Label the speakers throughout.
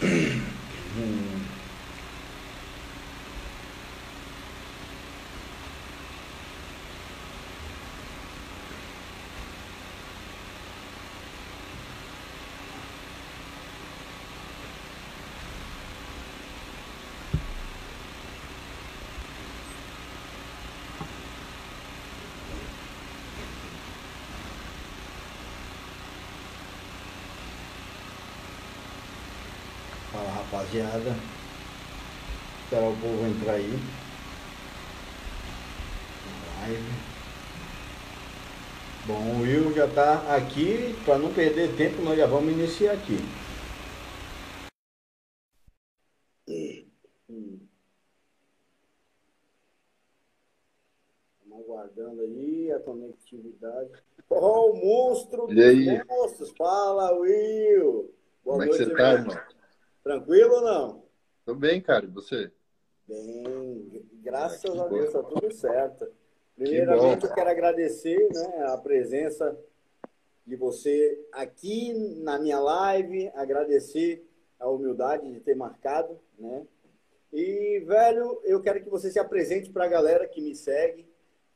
Speaker 1: Fala rapaziada. Esperar o povo entrar aí. Live. Bom, o Will já está aqui. Para não perder tempo, nós já vamos iniciar aqui. Estamos aguardando aí a conectividade. Oh, o monstro
Speaker 2: E aí?
Speaker 1: dos monstros. Fala, Will. Boa
Speaker 2: Como é que
Speaker 1: noite,
Speaker 2: você tá,
Speaker 1: irmão. Tranquilo ou não?
Speaker 2: Tô bem, cara. E você?
Speaker 1: Bem, graças
Speaker 2: Ah, que
Speaker 1: a
Speaker 2: bom.
Speaker 1: Deus, tá tudo certo. Primeiramente,
Speaker 2: bom.
Speaker 1: eu quero agradecer né, a presença de você aqui na minha live, agradecer a humildade de ter marcado, né? E, velho, eu quero que você se apresente para a galera que me segue.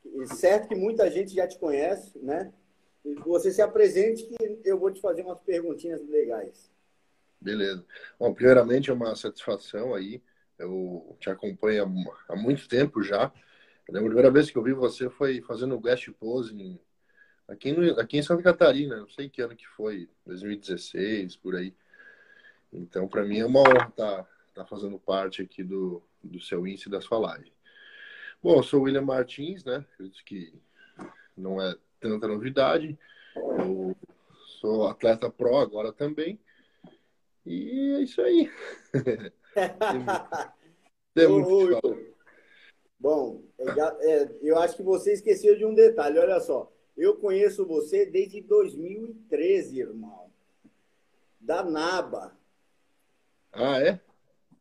Speaker 1: E certo que muita gente já te conhece, né? E que você se apresente que eu vou te fazer umas perguntinhas legais.
Speaker 2: Beleza. Bom, primeiramente é uma satisfação aí. Eu te acompanho há há muito tempo já. Eu a primeira vez que eu vi você foi fazendo guest pose em- aqui, no- aqui em Santa Catarina. Não sei que ano que foi, 2016, por aí. Então, para mim é uma honra estar tá, fazendo parte aqui do, do seu índice da sua live. Bom, eu sou o William Martins, né? Acredito que não é tanta novidade. Eu sou atleta pro agora também. E é isso aí. Tem muito que
Speaker 1: Ô, Bom, é, já- é, eu acho que você esqueceu de um detalhe. Olha só, eu conheço você desde 2013, irmão. Da Naba.
Speaker 2: Ah, é?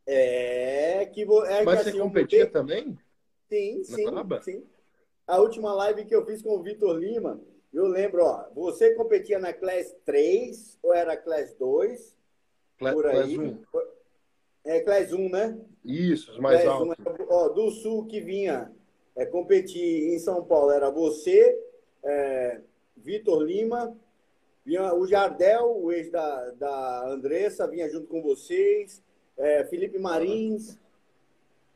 Speaker 1: É que, vo- é que
Speaker 2: Mas
Speaker 1: assim,
Speaker 2: você competia
Speaker 1: mudei-
Speaker 2: também?
Speaker 1: Sim, sim,
Speaker 2: Naba?
Speaker 1: sim. A última live que eu fiz com o Vitor Lima, eu lembro, ó, você competia na Class 3 ou era Class 2? Por aí.
Speaker 2: 1.
Speaker 1: É Class 1, né?
Speaker 2: Isso, os mais
Speaker 1: Class 1
Speaker 2: altos.
Speaker 1: era- ó, do Sul que vinha é, competir em São Paulo era você, é, Vitor Lima, vinha o Jardel, o ex da, da Andressa, vinha junto com vocês, é, Felipe Marins.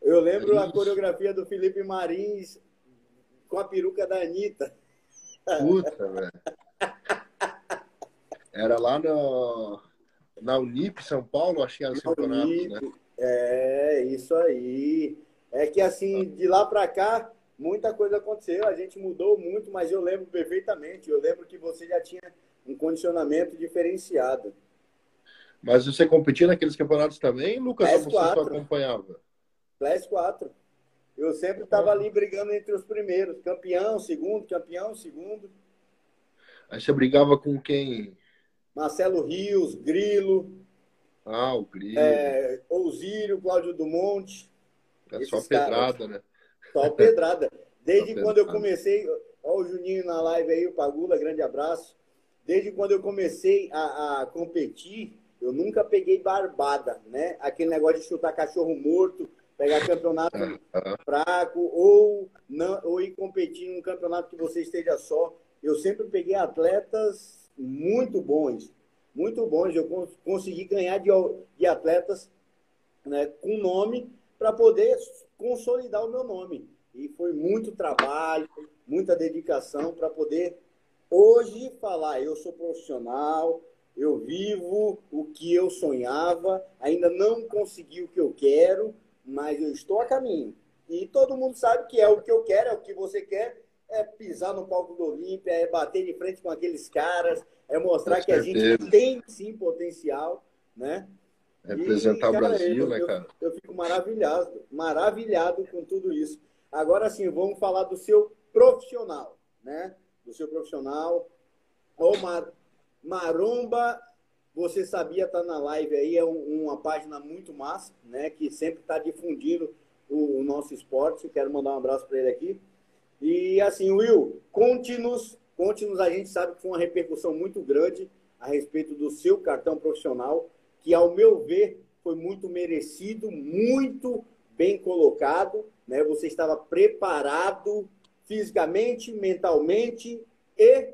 Speaker 1: Eu lembro a coreografia do Felipe Marins com a peruca da Anitta.
Speaker 2: Puta, velho. Era lá no, na Unip, São Paulo, acho que era os campeonatos, né?
Speaker 1: É, isso aí. É que assim, de lá para cá, muita coisa aconteceu, a gente mudou muito, mas eu lembro perfeitamente. Eu lembro que você já tinha um condicionamento diferenciado.
Speaker 2: Mas você competia naqueles campeonatos também, Lucas? Ou você só
Speaker 1: S4.
Speaker 2: acompanhava?
Speaker 1: Class 4. Eu sempre estava ali brigando entre os primeiros. Campeão, segundo, campeão, segundo.
Speaker 2: Aí você brigava com quem?
Speaker 1: Marcelo Rios, Grilo,
Speaker 2: Ah, o Grilo.
Speaker 1: é, Ousírio, Cláudio Dumont.
Speaker 2: é só
Speaker 1: esses caras.
Speaker 2: pedrada, né?
Speaker 1: Só pedrada. Desde
Speaker 2: Só
Speaker 1: quando eu
Speaker 2: pedrada.
Speaker 1: comecei, ó o Juninho na live aí, o Pagula, grande abraço. Desde quando eu comecei a, a competir, eu nunca peguei barbada, né? Aquele negócio de chutar cachorro morto, pegar campeonato fraco ou não ou ir competir num campeonato que você esteja só. Eu sempre peguei atletas muito bons, muito bons. Eu cons- consegui ganhar de, de atletas né, com nome para poder consolidar o meu nome. E foi muito trabalho, muita dedicação para poder hoje falar, eu sou profissional, eu vivo o que eu sonhava, ainda não consegui o que eu quero, mas eu estou a caminho. E todo mundo sabe que é o que eu quero, é o que você quer, é pisar no palco do Olímpia, é bater de frente com aqueles caras, é mostrar que a gente tem sim potencial, né?
Speaker 2: representar
Speaker 1: E,
Speaker 2: o
Speaker 1: cara,
Speaker 2: Brasil,
Speaker 1: eu,
Speaker 2: né,
Speaker 1: eu-
Speaker 2: cara?
Speaker 1: Eu fico maravilhado, maravilhado com tudo isso. Agora sim, vamos falar do seu profissional, né? Do seu profissional. Ô, Mar- Maromba, você sabia estar na live aí, é um- uma página muito massa, né? Que sempre está difundindo o, o nosso esporte. Quero mandar um abraço para ele aqui. E assim, Will, conte-nos, conte-nos, a gente sabe que foi uma repercussão muito grande a respeito do seu cartão profissional, que ao meu ver foi muito merecido, muito bem colocado, né? Você estava preparado fisicamente, mentalmente e,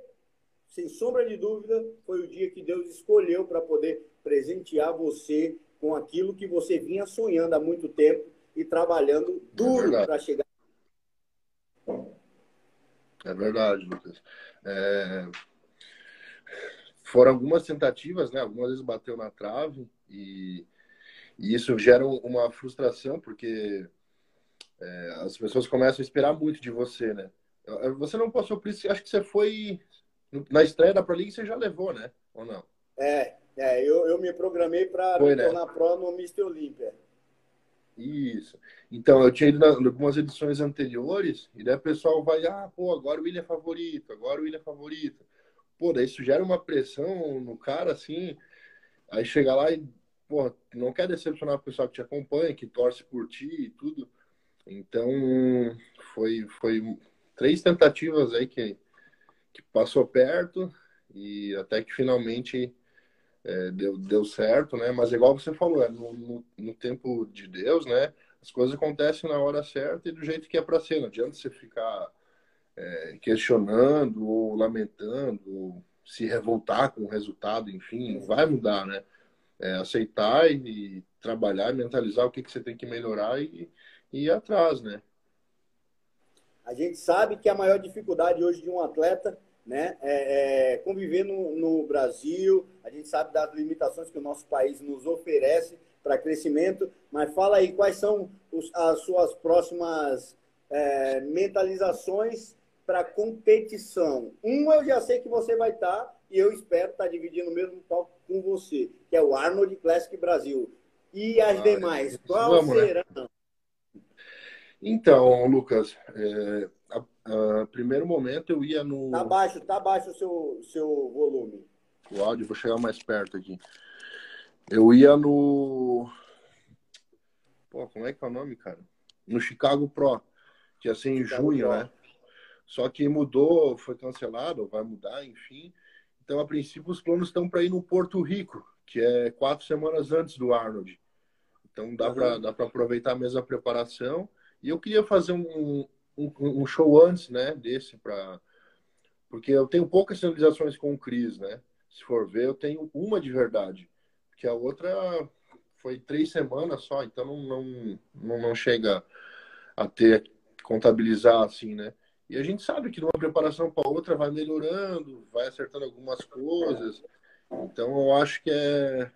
Speaker 1: sem sombra de dúvida, foi o dia que Deus escolheu para poder presentear você com aquilo que você vinha sonhando há muito tempo e trabalhando duro é para chegar.
Speaker 2: É verdade, Lucas. É... Foram algumas tentativas, né? Algumas vezes bateu na trave e, e isso gera uma frustração porque é, as pessoas começam a esperar muito de você, né? Você não passou por isso, acho que você foi na estreia da Pro League, você já levou, né? Ou não?
Speaker 1: É, é eu, eu me programei para né? tornar pro no Mr. Olympia.
Speaker 2: Isso. Então, eu tinha ido em algumas edições anteriores, e daí o pessoal vai, ah, pô, agora o William é favorito, agora o William é favorito. Pô, daí isso gera uma pressão no cara, assim, aí chega lá e, pô, não quer decepcionar o pessoal que te acompanha, que torce por ti e tudo. Então, foi, foi três tentativas aí que, que passou perto e até que finalmente é, deu, deu certo, né? Mas igual você falou, é no, no, no, tempo de Deus, né? As coisas acontecem na hora certa e do jeito que é para ser. Não adianta você ficar é, questionando ou lamentando ou se revoltar com o resultado, enfim, vai mudar, né? É, aceitar e, e, trabalhar, mentalizar o que, que você tem que melhorar e, e ir atrás, né?
Speaker 1: A gente sabe que a maior dificuldade hoje de um atleta né, é, é conviver no, no, Brasil, a gente sabe das limitações que o nosso país nos oferece para crescimento, mas fala aí quais são os, as suas próximas é, mentalizações para competição. Um eu já sei que você vai estar tá, e eu espero estar tá dividindo o mesmo palco com você, que é o Arnold Classic Brasil. E as ah, demais, qual né? serão? Né?
Speaker 2: Então, Lucas, é, a, a, primeiro momento eu ia no.
Speaker 1: Tá baixo, tá baixo o seu, seu volume.
Speaker 2: O áudio, vou chegar mais perto aqui. Eu ia no. Pô, como é que é o nome, cara? No Chicago Pro, que ia ser em Chicago junho, Pro. né? Só que mudou, foi cancelado, vai mudar, enfim. Então, a princípio, os planos estão para ir no Porto Rico, que é quatro semanas antes do Arnold. Então, dá uhum. para aproveitar a mesma preparação. E eu queria fazer um, um, um show antes, né, desse, para porque eu tenho poucas sinalizações com o Cris, né? Se for ver, eu tenho uma de verdade, porque a outra foi três semanas só, então não, não, não, não chega a ter, contabilizar assim, né? E a gente sabe que de uma preparação para outra vai melhorando, vai acertando algumas coisas. Então eu acho que é,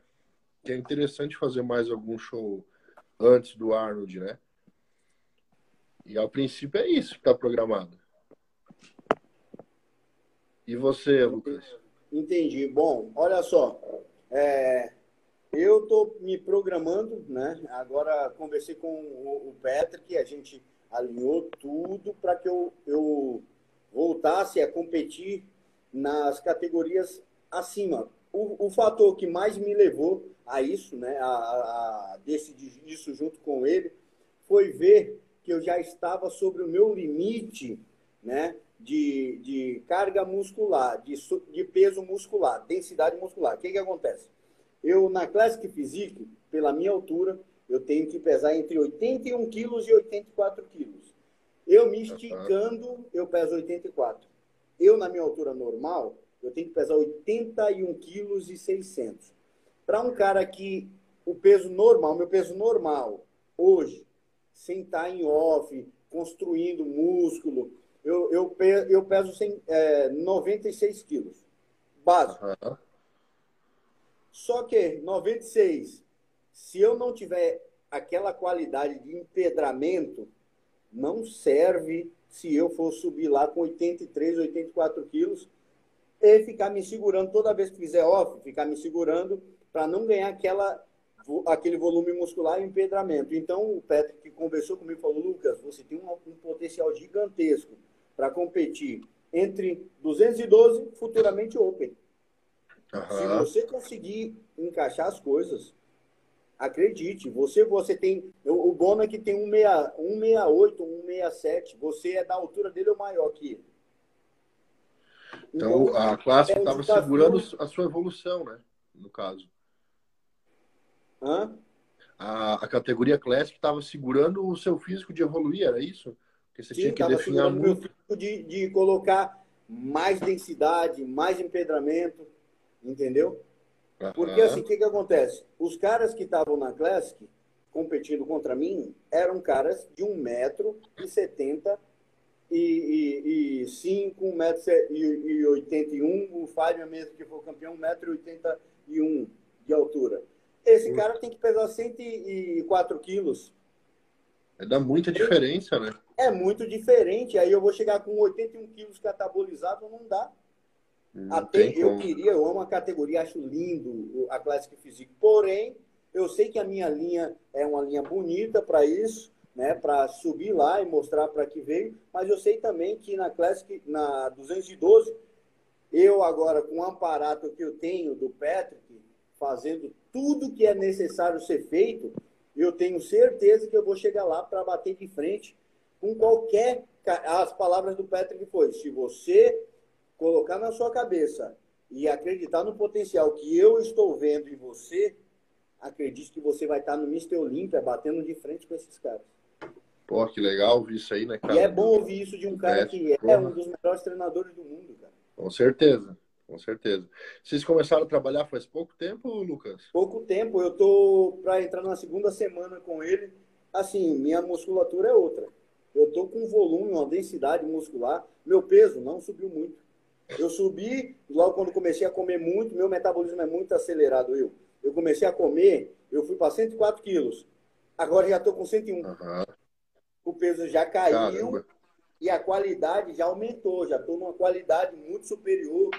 Speaker 2: que é interessante fazer mais algum show antes do Arnold, né? E ao princípio é isso que está programado. E você, Lucas?
Speaker 1: Entendi. Bom, olha só. É, eu estou me programando, né? Agora conversei com o, o Patrick, a gente alinhou tudo para que eu, eu voltasse a competir nas categorias acima. O, o fator que mais me levou a isso, né, a, a decidir isso junto com ele, foi ver que eu já estava sobre o meu limite né, de, de carga muscular, de, de peso muscular, densidade muscular. O que, que acontece? Eu, na Classic Physique, pela minha altura, eu tenho que pesar entre 81 quilos e 84 quilos. Eu me esticando, eu peso 84. Eu, na minha altura normal, eu tenho que pesar 81 quilos e 600. Para um cara que o peso normal, meu peso normal, hoje, sem estar em off, construindo músculo. Eu, eu, eu peso sem, é, 96 quilos, básico. Uhum. Só que 96, se eu não tiver aquela qualidade de empedramento, não serve se eu for subir lá com 83, 84 quilos e ficar me segurando toda vez que fizer off, ficar me segurando para não ganhar aquela aquele volume muscular e empedramento. Então, o Patrick conversou comigo falou, Lucas, você tem um, um potencial gigantesco para competir entre 212, futuramente Open. Uhum. Se você conseguir encaixar as coisas, acredite, você você tem o Bono é que tem 168, 167, você é da altura dele ou maior que ele.
Speaker 2: Então, então a classe estava é segurando a sua evolução, né? No caso.
Speaker 1: Hã?
Speaker 2: a, a categoria Classic estava segurando o seu físico de evoluir, era isso?
Speaker 1: Porque você Sim, tinha que definir muito. De, de colocar mais densidade, mais empedramento, entendeu? Uhum. Porque assim, o que, que acontece? Os caras que estavam na Classic competindo contra mim eram caras de 1,70m e, e, 5, 1,81m. O Fábio mesmo, que foi campeão, 1,81m de altura. Esse cara tem que pesar 104 quilos.
Speaker 2: Dá muita diferença, né?
Speaker 1: É muito diferente. Aí eu vou chegar com 81 quilos catabolizado, não dá. Não Até eu como. queria, eu amo a categoria, acho lindo a Classic Physique. Porém, eu sei que a minha linha é uma linha bonita para isso, né? Para subir lá e mostrar para que veio. Mas eu sei também que na Classic, na 212, eu agora com o aparato que eu tenho do Patrick, fazendo tudo que é necessário ser feito, eu tenho certeza que eu vou chegar lá para bater de frente com qualquer. As palavras do Patrick foi: se você colocar na sua cabeça e acreditar no potencial que eu estou vendo em você, acredite que você vai estar no Mr. Olímpia batendo de frente com esses caras.
Speaker 2: Pô, que legal ouvir isso aí, né,
Speaker 1: cara? E é bom ouvir isso de um cara que é um dos melhores treinadores do mundo, cara.
Speaker 2: Com certeza com certeza. Vocês começaram a trabalhar faz pouco tempo, Lucas?
Speaker 1: Pouco tempo. Eu tô para entrar na segunda semana com ele. Assim, minha musculatura é outra. Eu tô com um volume, uma densidade muscular. Meu peso não subiu muito. Eu subi logo quando comecei a comer muito. Meu metabolismo é muito acelerado. Eu, eu comecei a comer, eu fui para 104 quilos. Agora já tô com 101. Uhum. O peso já caiu Caramba. e a qualidade já aumentou. Já estou numa qualidade muito superior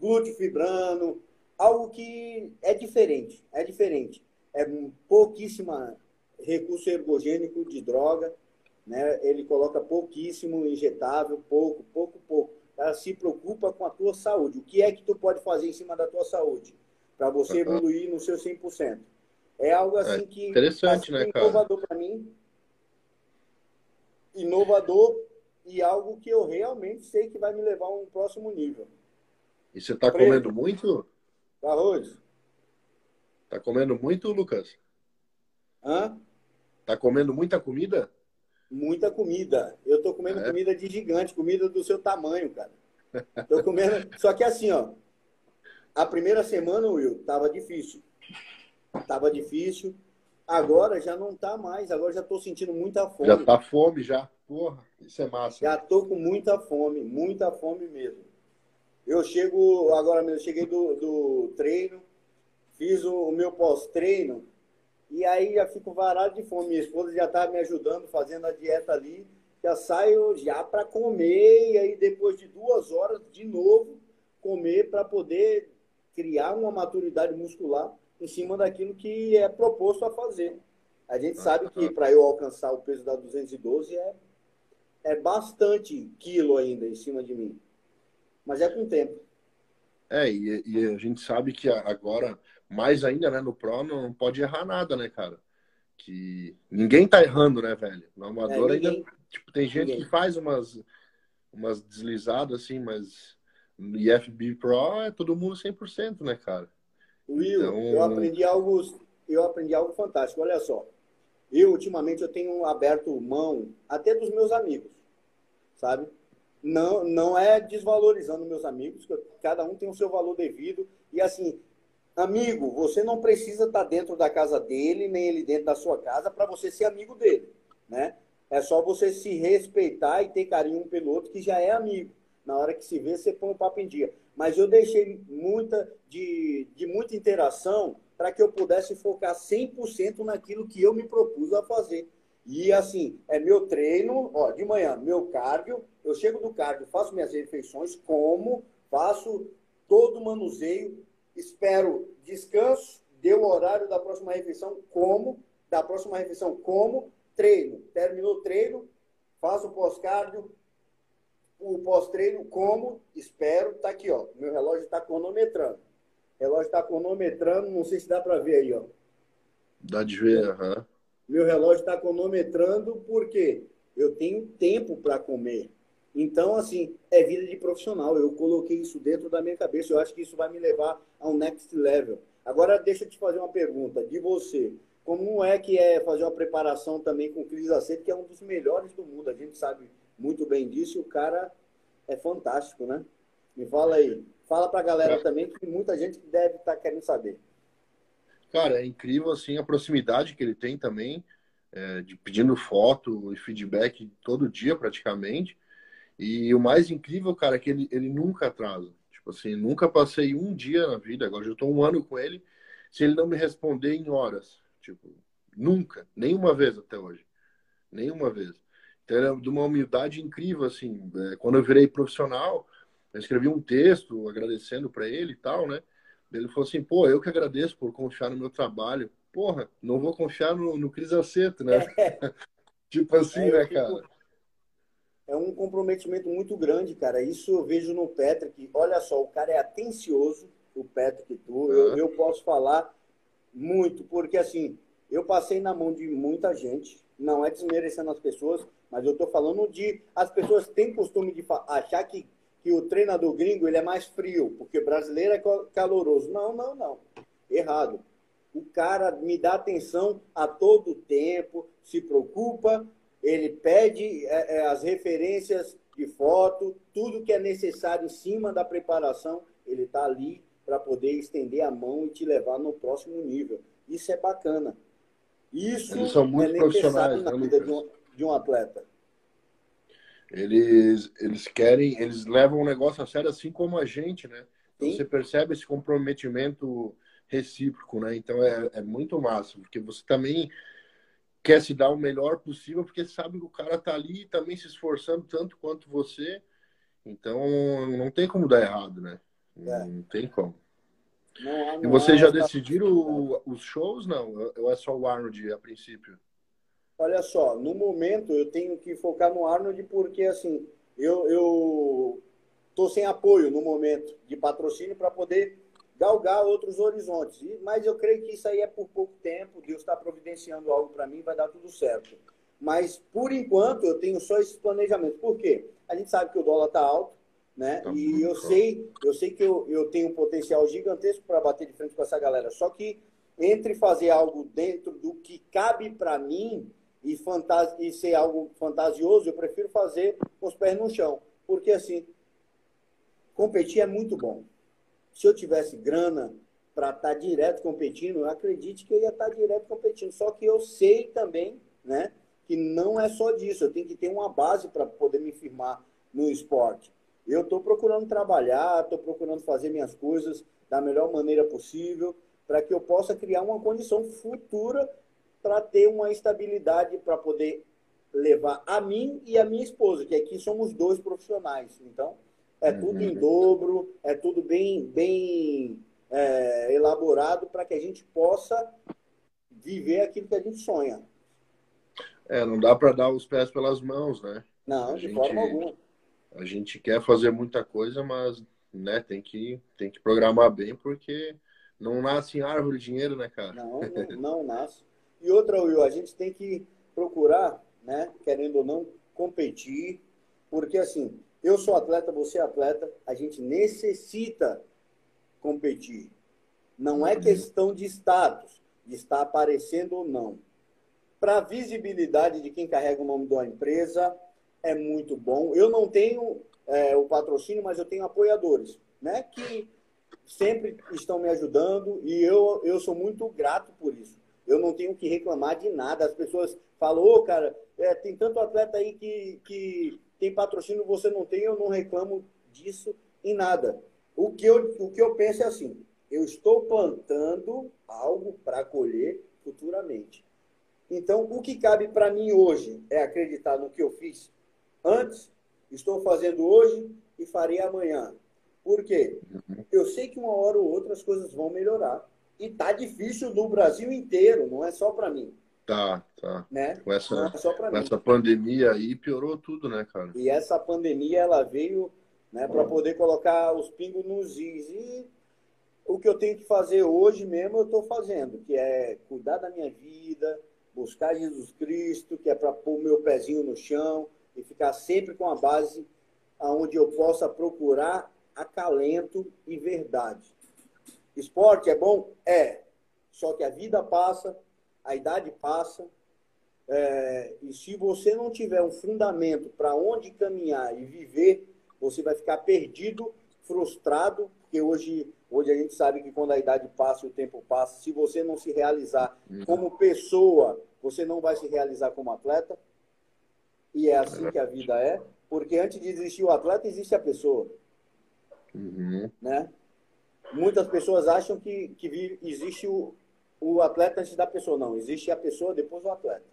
Speaker 1: glúteo fibrando, algo que é diferente, é diferente. É pouquíssima recurso ergogênico de droga, né? Ele coloca pouquíssimo injetável, pouco, pouco, pouco. Ela se preocupa com a tua saúde. O que é que tu pode fazer em cima da tua saúde para você evoluir no seu 100%? É algo é assim que
Speaker 2: interessante, né,
Speaker 1: cara? inovador para mim. Inovador e algo que eu realmente sei que vai me levar a um próximo nível.
Speaker 2: E você está comendo muito?
Speaker 1: Arroz.
Speaker 2: Tá comendo muito, Lucas?
Speaker 1: Hã?
Speaker 2: Tá comendo muita comida?
Speaker 1: Muita comida. Eu tô comendo é? comida de gigante, comida do seu tamanho, cara. Tô comendo. Só que assim, ó. A primeira semana, Will, tava difícil. Tava difícil. Agora já não tá mais. Agora já tô sentindo muita fome.
Speaker 2: Já tá fome já. Porra, isso é massa.
Speaker 1: Já tô com muita fome, muita fome mesmo. Eu chego, agora mesmo, cheguei do, do treino, fiz o, o meu pós-treino, e aí já fico varado de fome. Minha esposa já está me ajudando, fazendo a dieta ali. Já saio já para comer, e aí depois de duas horas, de novo, comer para poder criar uma maturidade muscular em cima daquilo que é proposto a fazer. A gente sabe que para eu alcançar o peso da 212 é, é bastante quilo ainda em cima de mim mas é com o tempo.
Speaker 2: É, e, e, a gente sabe que agora, mais ainda, né, no Pro, não pode errar nada, né, cara? Que ninguém tá errando, né, velho? No amador é, ninguém, ainda, tipo, tem gente ninguém. que faz umas, umas deslizadas, assim, mas no IFB Pro é todo mundo 100%, né, cara?
Speaker 1: Will, então... eu aprendi algo, eu aprendi algo fantástico, olha só. Eu, ultimamente, eu tenho aberto mão até dos meus amigos, sabe? Não, não é desvalorizando meus amigos, cada um tem o seu valor devido. E assim, amigo, você não precisa estar dentro da casa dele, nem ele dentro da sua casa, para você ser amigo dele. Né? É só você se respeitar e ter carinho um pelo outro, que já é amigo. Na hora que se vê, você põe o papo em dia. Mas eu deixei muita de, de muita interação para que eu pudesse focar 100% naquilo que eu me propus a fazer. E assim, é meu treino, ó, de manhã, meu cardio, eu chego do cardio, faço minhas refeições, como, faço todo o manuseio, espero descanso, deu o horário da próxima refeição, como, da próxima refeição, como, treino. Terminou o treino, faço o pós-cardio, o pós-treino, como, espero, tá aqui, ó. Meu relógio está cronometrando. O relógio está cronometrando, não sei se dá para ver aí, ó.
Speaker 2: Dá de ver, aham. Uhum.
Speaker 1: Meu relógio está cronometrando porque eu tenho tempo para comer. Então, assim, é vida de profissional. Eu coloquei isso dentro da minha cabeça. Eu acho que isso vai me levar ao next level. Agora, deixa eu te fazer uma pergunta. De você, como é que é fazer uma preparação também com Cris Aceto, que é um dos melhores do mundo. A gente sabe muito bem disso o cara é fantástico, né? Me fala aí. Fala para a galera é. também que muita gente deve estar tá querendo saber.
Speaker 2: Cara, é incrível assim a proximidade que ele tem também, é, de pedindo foto e feedback todo dia praticamente. E o mais incrível, cara, é que ele, ele nunca atrasa. Tipo assim, nunca passei um dia na vida, agora já estou um ano com ele, se ele não me responder em horas. Tipo, nunca, nenhuma vez até hoje. Nenhuma vez. Então, ele é de uma humildade incrível, assim. É, quando eu virei profissional, eu escrevi um texto agradecendo para ele e tal, né? Ele falou assim, pô, eu que agradeço por confiar no meu trabalho. Porra, não vou confiar no, no Cris Aceto, né? É. tipo assim, é, né, cara?
Speaker 1: É um comprometimento muito grande, cara. Isso eu vejo no Patrick. Olha só, o cara é atencioso, o Patrick tu. Eu, eu posso falar muito, porque assim, eu passei na mão de muita gente, não é desmerecendo as pessoas, mas eu estou falando de. As pessoas têm costume de achar que, que o treinador gringo ele é mais frio, porque brasileiro é caloroso. Não, não, não. Errado. O cara me dá atenção a todo tempo, se preocupa, ele pede é, é, as referências de foto, tudo que é necessário em cima da preparação, ele está ali para poder estender a mão e te levar no próximo nível. Isso é bacana. Isso
Speaker 2: é profissionais
Speaker 1: na né, vida de um, de um atleta.
Speaker 2: Eles, eles querem, eles levam o negócio a sério assim como a gente, né? Então, você percebe esse comprometimento recíproco, né? Então é, é muito massa, porque você também quer se dar o melhor possível, porque sabe que o cara tá ali também se esforçando tanto quanto você. Então não tem como dar errado, né? É. Não tem como. Não, não e vocês já decidiram os shows, não? Ou é só o Arnold a princípio?
Speaker 1: Olha só, no momento eu tenho que focar no Arnold porque, assim, eu, eu tô sem apoio no momento de patrocínio para poder galgar outros horizontes. Mas eu creio que isso aí é por pouco tempo, Deus está providenciando algo para mim, vai dar tudo certo. Mas, por enquanto, eu tenho só esses planejamentos. Por quê? A gente sabe que o dólar está alto, né? Tá e eu sei, eu sei que eu, eu tenho um potencial gigantesco para bater de frente com essa galera. Só que entre fazer algo dentro do que cabe para mim e, fantas e ser algo fantasioso, eu prefiro fazer com os pés no chão. Porque assim, competir é muito bom. Se eu tivesse grana para estar tá direto competindo, acredite que eu ia estar tá direto competindo. Só que eu sei também, né, que não é só disso. Eu tenho que ter uma base para poder me firmar no esporte. Eu estou procurando trabalhar, estou procurando fazer minhas coisas da melhor maneira possível, para que eu possa criar uma condição futura para ter uma estabilidade para poder levar a mim e a minha esposa, que aqui somos dois profissionais. Então, é uhum. tudo em dobro, é tudo bem, bem é, elaborado para que a gente possa viver aquilo que a gente sonha.
Speaker 2: É, não dá para dar os pés pelas mãos, né?
Speaker 1: Não, a de gente... forma alguma
Speaker 2: a gente quer fazer muita coisa, mas né, tem que tem que programar bem porque não nasce em árvore dinheiro, né, cara?
Speaker 1: Não, não, não nasce. E outra, Will, a gente tem que procurar, né, querendo ou não, competir, porque assim, eu sou atleta, você é atleta, a gente necessita competir. Não é questão de status, de estar aparecendo ou não. Para a visibilidade de quem carrega o nome de uma empresa, é muito bom. Eu não tenho é, o patrocínio, mas eu tenho apoiadores, né? Que sempre estão me ajudando e eu, eu sou muito grato por isso. Eu não tenho que reclamar de nada. As pessoas falam, ô, oh, cara, é, tem tanto atleta aí que, que tem patrocínio, você não tem, eu não reclamo disso em nada. O que eu, o que eu penso é assim, eu estou plantando algo para colher futuramente. Então, o que cabe para mim hoje é acreditar no que eu fiz antes, estou fazendo hoje e farei amanhã. Por quê? Eu sei que uma hora ou outra as coisas vão melhorar. E tá difícil no Brasil inteiro, não é só para mim.
Speaker 2: Tá, tá. Né? Com essa, é com essa pandemia aí piorou tudo, né, cara?
Speaker 1: E essa pandemia ela veio né, para poder colocar os pingos nos is. E o que eu tenho que fazer hoje mesmo eu estou fazendo, que é cuidar da minha vida, buscar Jesus Cristo, que é para pôr o meu pezinho no chão, e ficar sempre com a base aonde eu possa procurar acalento e verdade. Esporte é bom? É. Só que a vida passa, a idade passa, é, e se você não tiver um fundamento para onde caminhar e viver, você vai ficar perdido, frustrado, porque hoje, hoje a gente sabe que quando a idade passa, o tempo passa, se você não se realizar uhum. como pessoa, você não vai se realizar como atleta. E é assim que a vida é, porque antes de existir o atleta, existe a pessoa. Uhum. Né? Muitas pessoas acham que, que existe o, o atleta antes da pessoa. Não, existe a pessoa depois do atleta.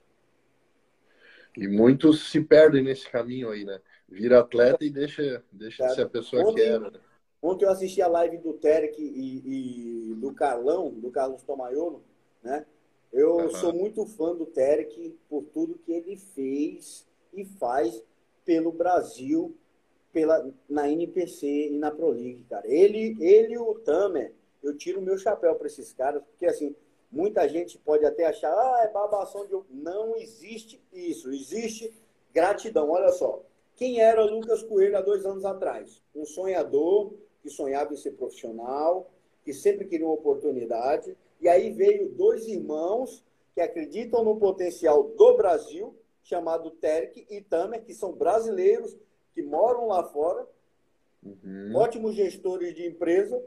Speaker 2: E muitos se perdem nesse caminho aí, né? Vira atleta e deixa, deixa de ser a pessoa ontem, que era. Né?
Speaker 1: Ontem eu assisti a live do Terek e, e do Carlão, do Carlos Tomaiolo, né? Eu uhum. sou muito fã do Terek por tudo que ele fez e faz pelo Brasil, pela, na NPC e na Pro League, cara. Ele, ele e o Tamer, eu tiro o meu chapéu para esses caras, porque assim, Muita gente pode até achar, ah, é babação de. Não existe isso. Existe gratidão. Olha só. Quem era Lucas Coelho há dois anos atrás? Um sonhador que sonhava em ser profissional, que sempre queria uma oportunidade. E aí veio dois irmãos que acreditam no potencial do Brasil, chamado Terek e Tamer, que são brasileiros, que moram lá fora, uhum. ótimos gestores de empresa,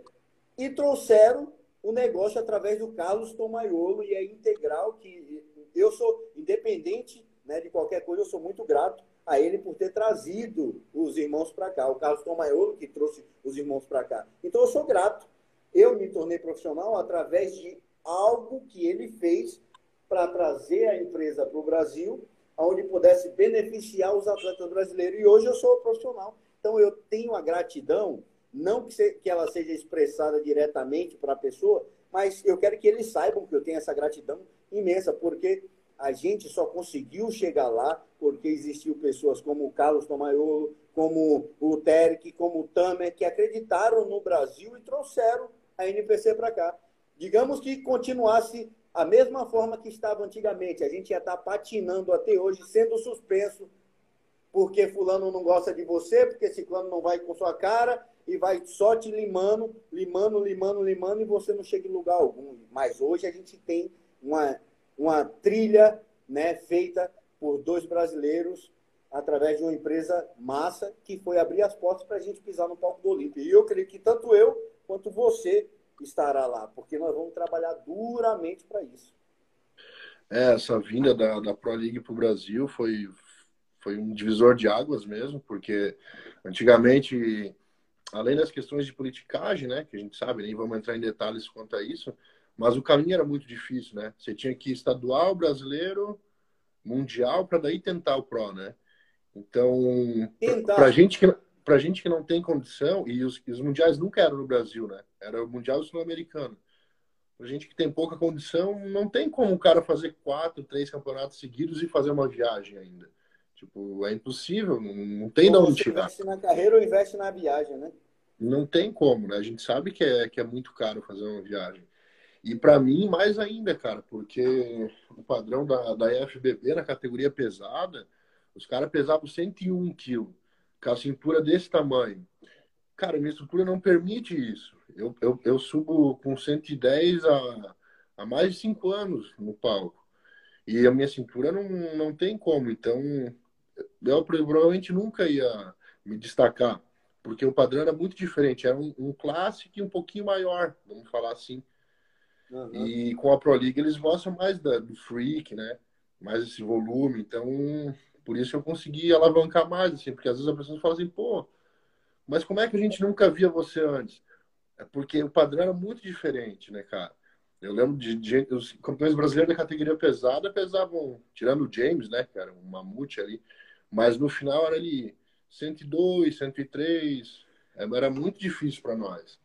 Speaker 1: e trouxeram o negócio através do Carlos Tomaiolo e é integral que eu sou independente né, de qualquer coisa, eu sou muito grato a ele por ter trazido os irmãos para cá. O Carlos Tomaiolo que trouxe os irmãos para cá. Então eu sou grato. Eu me tornei profissional através de algo que ele fez para trazer a empresa para o Brasil, onde pudesse beneficiar os atletas brasileiros. E hoje eu sou profissional. Então eu tenho a gratidão não que, se, que ela seja expressada diretamente para a pessoa, mas eu quero que eles saibam que eu tenho essa gratidão imensa, porque a gente só conseguiu chegar lá porque existiu pessoas como o Carlos Tomaiolo, como o Terek, como o Tamer, que acreditaram no Brasil e trouxeram a NPC para cá. Digamos que continuasse a mesma forma que estava antigamente, a gente ia estar tá patinando até hoje, sendo suspenso porque fulano não gosta de você, porque ciclano não vai com sua cara, e vai só te limando, limando, limando, limando, e você não chega em lugar algum. Mas hoje a gente tem uma, uma trilha né, feita por dois brasileiros através de uma empresa massa que foi abrir as portas para a gente pisar no palco do Olímpio. E eu creio que tanto eu quanto você estará lá, porque nós vamos trabalhar duramente para isso.
Speaker 2: É, essa vinda da, da Pro League para o Brasil foi, foi um divisor de águas mesmo, porque antigamente além das questões de politicagem, né, que a gente sabe, nem vamos entrar em detalhes quanto a isso, mas o caminho era muito difícil, né? Você tinha que estadual, brasileiro, mundial, para daí tentar o pro, né? Então, para gente que pra gente que não tem condição, e os, os mundiais nunca eram no Brasil, né? Era o mundial sul-americano. Pra gente que tem pouca condição, não tem como o cara fazer quatro, três campeonatos seguidos e fazer uma viagem ainda. Tipo, é impossível, não, não tem
Speaker 1: ou
Speaker 2: de onde tirar.
Speaker 1: Investe na carreira ou investe na viagem, né?
Speaker 2: Não tem como, né? A gente sabe que é, que é muito caro fazer uma viagem. E para mim, mais ainda, cara, porque o padrão da, da FBB na categoria pesada, os caras pesavam 101 quilos, com a cintura desse tamanho. Cara, minha estrutura não permite isso. Eu, eu, eu subo com 110 a, a mais de 5 anos no palco. E a minha cintura não, não tem como. Então, eu provavelmente nunca ia me destacar, porque o padrão era muito diferente. Era um, um clássico e um pouquinho maior, vamos falar assim. Uhum. E com a Pro League eles gostam mais da, do freak, né? Mais esse volume. Então, por isso eu consegui alavancar mais, assim, porque às vezes a pessoa fala assim, pô, mas como é que a gente nunca via você antes? É porque o padrão era muito diferente, né, cara? Eu lembro de, de os campeões brasileiros da categoria pesada pesavam, tirando o James, né, cara, um mamute ali, mas no final era ali 102, 103. É, era muito difícil para nós.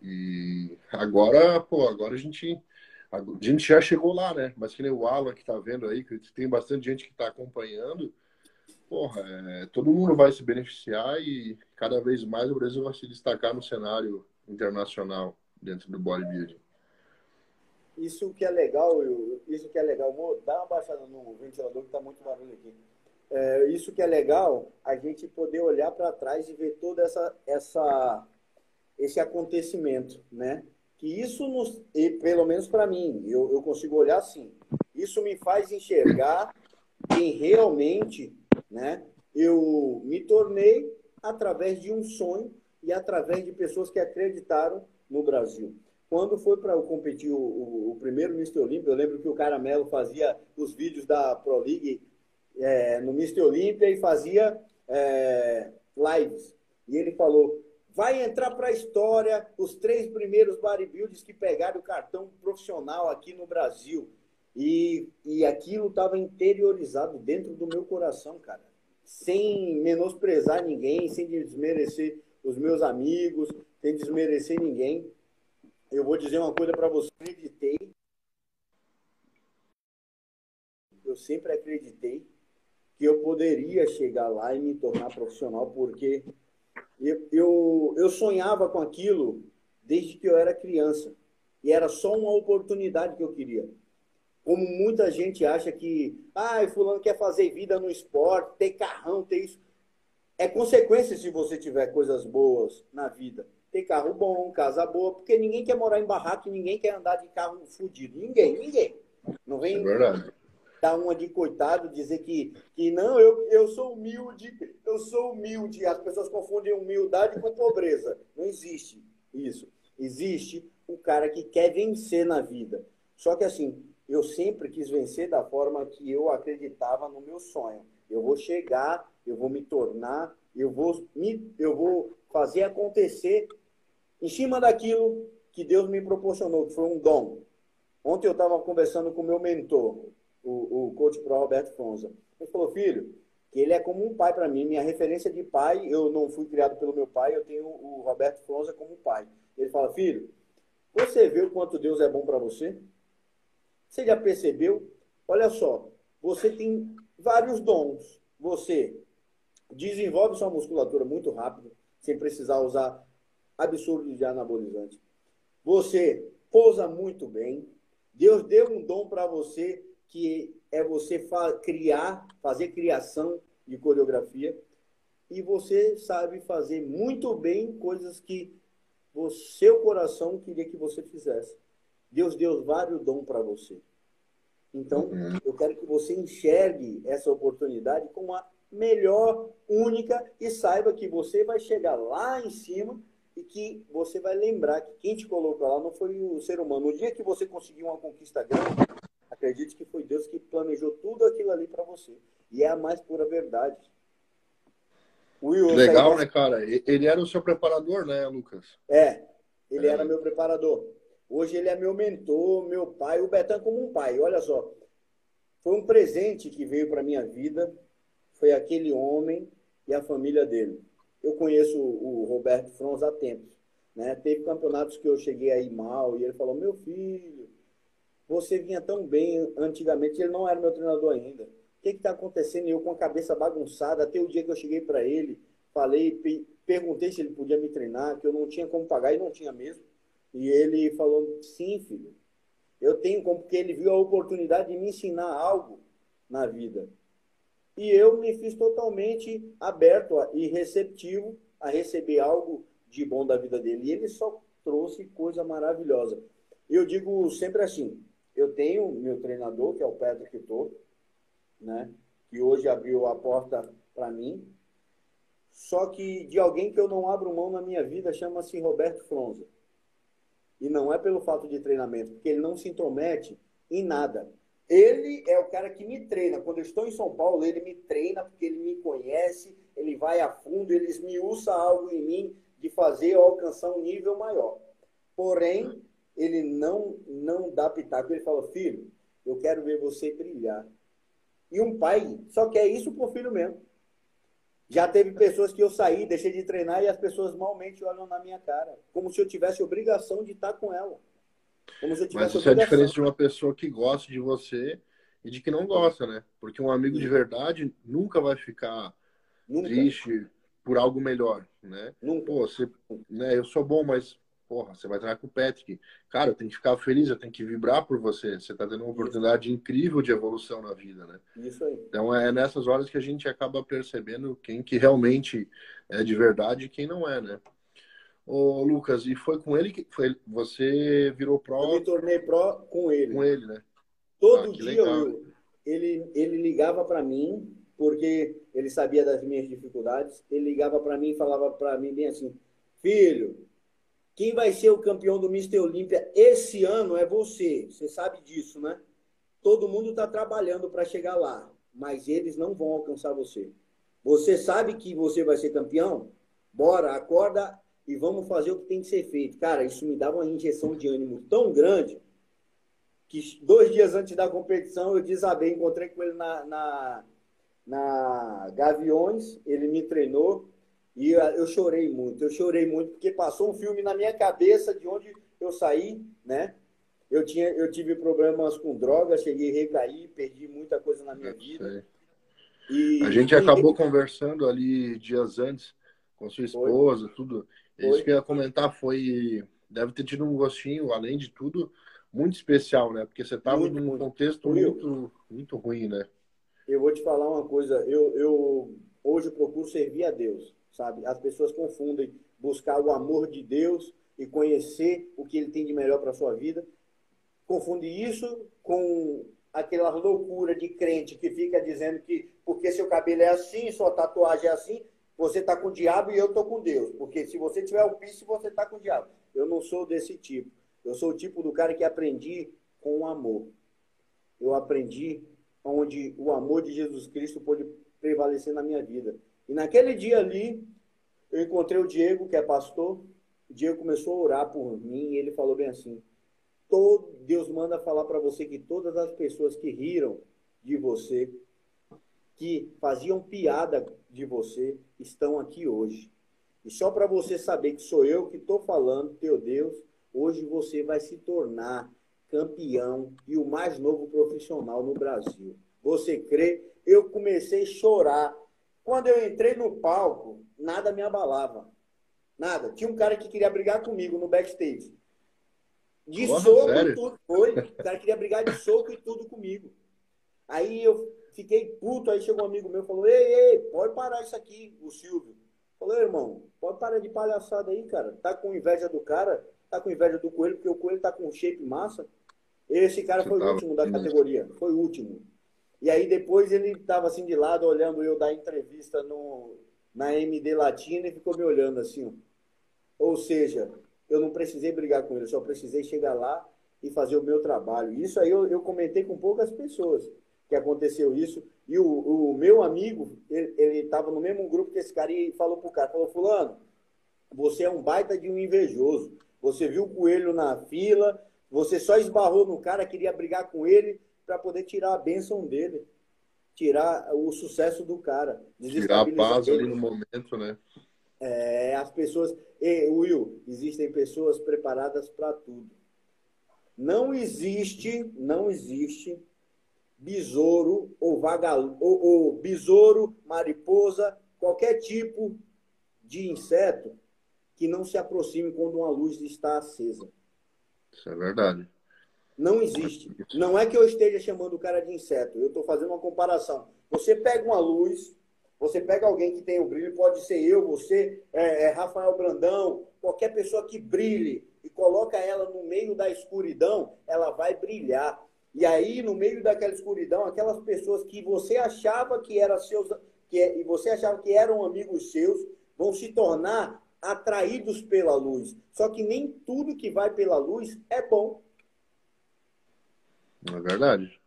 Speaker 2: E agora, pô, agora a gente a gente já chegou lá, né? Mas que nem o Alan que tá vendo aí, que tem bastante gente que tá acompanhando. Porra, é, todo mundo vai se beneficiar e cada vez mais o Brasil vai se destacar no cenário internacional dentro do bodybuilding.
Speaker 1: Isso que é legal, isso que é legal. Vou dar uma baixada no ventilador que tá muito barulho aqui é, isso que é legal, a gente poder olhar para trás e ver todo essa, essa, esse acontecimento, né? Que isso, nos, e pelo menos para mim, eu, eu consigo olhar assim, isso me faz enxergar quem realmente né, eu me tornei através de um sonho e através de pessoas que acreditaram no Brasil. Quando foi para eu competir o, o, o, primeiro Mr. Olímpia, eu lembro que o Caramelo fazia os vídeos da Pro League é, no Mr. Olímpia e fazia é, lives. E ele falou: vai entrar para a história os três primeiros bodybuilders que pegaram o cartão profissional aqui no Brasil. E, e aquilo estava interiorizado dentro do meu coração, cara. Sem menosprezar ninguém, sem desmerecer os meus amigos, sem desmerecer ninguém. Eu vou dizer uma coisa para você. Acreditei. Eu sempre acreditei que eu poderia chegar lá e me tornar profissional, porque eu, eu, eu sonhava com aquilo desde que eu era criança. E era só uma oportunidade que eu queria. Como muita gente acha que, ah, fulano quer fazer vida no esporte, ter carrão, ter isso. É consequência se você tiver coisas boas na vida. Ter carro bom, casa boa, porque ninguém quer morar em barraco, ninguém quer andar de carro fudido. Ninguém, ninguém. Não vem,
Speaker 2: é verdade
Speaker 1: dar uma de coitado, dizer que, que não, eu, eu sou humilde, eu sou humilde. As pessoas confundem humildade com pobreza. Não existe isso. Existe o cara que quer vencer na vida. Só que assim, eu sempre quis vencer da forma que eu acreditava no meu sonho. Eu vou chegar, eu vou me tornar, eu vou, me, eu vou fazer acontecer em cima daquilo que Deus me proporcionou, que foi um dom. Ontem eu estava conversando com meu mentor, o, o coach pro Roberto Fonza. Ele falou, filho, que ele é como um pai para mim. Minha referência de pai, eu não fui criado pelo meu pai, eu tenho o Roberto Fonza como pai. Ele fala, filho, você vê o quanto Deus é bom para você? Você já percebeu? Olha só, você tem vários dons. Você desenvolve sua musculatura muito rápido, sem precisar usar absurdos de anabolizante. Você pousa muito bem. Deus deu um dom para você que é você fa criar, fazer criação de coreografia, e você sabe fazer muito bem coisas que o seu coração queria que você fizesse. Deus deu vários dons para você. Então, uhum. eu quero que você enxergue essa oportunidade como a melhor, única, e saiba que você vai chegar lá em cima e que você vai lembrar que quem te colocou lá não foi o ser humano. No dia que você conseguir uma conquista grande, Acredite que foi Deus que planejou tudo aquilo ali para você. E é a mais pura verdade.
Speaker 2: Will, Legal, né, cara? Ele era o seu preparador, né, Lucas?
Speaker 1: É, ele é. era meu preparador. Hoje ele é meu mentor, meu pai, o Betão como um pai. Olha só, foi um presente que veio para minha vida. Foi aquele homem e a família dele. Eu conheço o Roberto Fronz há tempos. Né? Teve campeonatos que eu cheguei aí mal e ele falou: Meu filho, você vinha tão bem antigamente, ele não era meu treinador ainda. O que está acontecendo? Eu com a cabeça bagunçada, até o dia que eu cheguei para ele, falei, perguntei se ele podia me treinar, que eu não tinha como pagar e não tinha mesmo. E ele falou: sim, filho, eu tenho como, porque ele viu a oportunidade de me ensinar algo na vida. E eu me fiz totalmente aberto e receptivo a receber algo de bom da vida dele. E ele só trouxe coisa maravilhosa. Eu digo sempre assim: eu tenho meu treinador, que é o Pedro Quitor, né? que hoje abriu a porta para mim. Só que de alguém que eu não abro mão na minha vida chama-se Roberto Fronza. E não é pelo fato de treinamento, porque ele não se intromete em nada. Ele é o cara que me treina. Quando eu estou em São Paulo, ele me treina porque ele me conhece, ele vai a fundo, ele esmiuça algo em mim de fazer eu alcançar um nível maior. Porém, ele não, não dá pitaco. Ele fala, filho, eu quero ver você brilhar. E um pai só quer isso pro filho mesmo. Já teve pessoas que eu saí, deixei de treinar e as pessoas malmente olham na minha cara. Como se eu tivesse obrigação de estar com ela.
Speaker 2: Como se eu tivesse Mas isso obrigação. é a diferença de uma pessoa que gosta de você e de que não gosta, né? Porque um amigo de verdade nunca vai ficar nunca. triste por algo melhor, né? Nunca. Pô, você, né, eu sou bom, mas porra, você vai treinar com o Patrick. Cara, eu tenho que ficar feliz, eu tenho que vibrar por você. Você está tendo uma oportunidade incrível de evolução na vida, né?
Speaker 1: Isso aí.
Speaker 2: Então é nessas horas que a gente acaba percebendo quem que realmente é de verdade e quem não é, né? Ô, Lucas, e foi com ele que foi, você virou pró?
Speaker 1: Eu me tornei pró com ele.
Speaker 2: Com ele, né?
Speaker 1: Todo ah, dia eu, ele, ele ligava para mim, porque ele sabia das minhas dificuldades. Ele ligava para mim e falava para mim bem assim: Filho, quem vai ser o campeão do Mister Olímpia esse ano é você. Você sabe disso, né? Todo mundo está trabalhando para chegar lá, mas eles não vão alcançar você. Você sabe que você vai ser campeão? Bora, acorda e vamos fazer o que tem que ser feito. Cara, isso me dava uma injeção de ânimo tão grande que dois dias antes da competição eu desabei, encontrei com ele na, na, na Gaviões, ele me treinou e eu chorei muito. Eu chorei muito porque passou um filme na minha cabeça de onde eu saí, né? Eu, tinha, eu tive problemas com drogas, cheguei a recair, perdi muita coisa na minha vida.
Speaker 2: E, a gente acabou conversando ali dias antes com sua esposa, foi. tudo. Isso que eu ia comentar foi. Deve ter tido um gostinho, além de tudo, muito especial, né? Porque você estava num muito. contexto muito, muito ruim, né?
Speaker 1: Eu vou te falar uma coisa. Eu, eu hoje procuro servir a Deus, sabe? As pessoas confundem buscar o amor de Deus e conhecer o que Ele tem de melhor para sua vida. Confunde isso com aquela loucura de crente que fica dizendo que porque seu cabelo é assim, sua tatuagem é assim, você está com o diabo e eu estou com Deus. Porque se você tiver o piso, você está com o diabo. Eu não sou desse tipo. Eu sou o tipo do cara que aprendi com o amor. Eu aprendi onde o amor de Jesus Cristo pôde prevalecer na minha vida. E naquele dia ali, eu encontrei o Diego, que é pastor. O Diego começou a orar por mim e ele falou bem assim: todo, Deus manda falar para você que todas as pessoas que riram de você, que faziam piada de você, estão aqui hoje. E só para você saber que sou eu que estou falando, teu Deus, hoje você vai se tornar campeão e o mais novo profissional no Brasil. Você crê? Eu comecei a chorar. Quando eu entrei no palco, nada me abalava. Nada. Tinha um cara que queria brigar comigo no backstage. De Nossa, soco sério? e tudo. Foi. O cara queria brigar de soco e tudo comigo. Aí eu fiquei puto, aí chegou um amigo meu e falou, ei, ei, pode parar isso aqui, o Silvio. Falei, irmão, pode parar de palhaçada aí, cara. Tá com inveja do cara, tá com inveja do coelho, porque o coelho tá com shape massa. Esse cara foi o último da categoria, foi o último. E aí depois ele tava assim de lado, olhando eu dar entrevista no, na MD Latina e ficou me olhando assim. Ou seja, eu não precisei brigar com ele, só precisei chegar lá e fazer o meu trabalho. Isso aí eu, eu comentei com poucas pessoas que aconteceu isso. E o, o meu amigo, ele estava no mesmo grupo que esse cara e falou pro cara, falou, fulano, você é um baita de um invejoso. Você viu o coelho na fila, você só esbarrou no cara, queria brigar com ele para poder tirar a bênção dele. Tirar o sucesso do cara.
Speaker 2: Tirar a paz ali no momento, né?
Speaker 1: É, as pessoas... Will, existem pessoas preparadas para tudo. Não existe, não existe besouro ou vagalume, ou, ou besouro, mariposa, qualquer tipo de inseto que não se aproxime quando uma luz está acesa.
Speaker 2: Isso é verdade.
Speaker 1: Não existe. Não é que eu esteja chamando o cara de inseto. Eu estou fazendo uma comparação. Você pega uma luz, você pega alguém que tem o brilho, pode ser eu, você, é, é Rafael Brandão, qualquer pessoa que brilhe e coloca ela no meio da escuridão, ela vai brilhar. E aí, no meio daquela escuridão, aquelas pessoas que você achava que eram seus, que, e você achava que eram amigos seus, vão se tornar atraídos pela luz. Só que nem tudo que vai pela luz é bom.
Speaker 2: É verdade.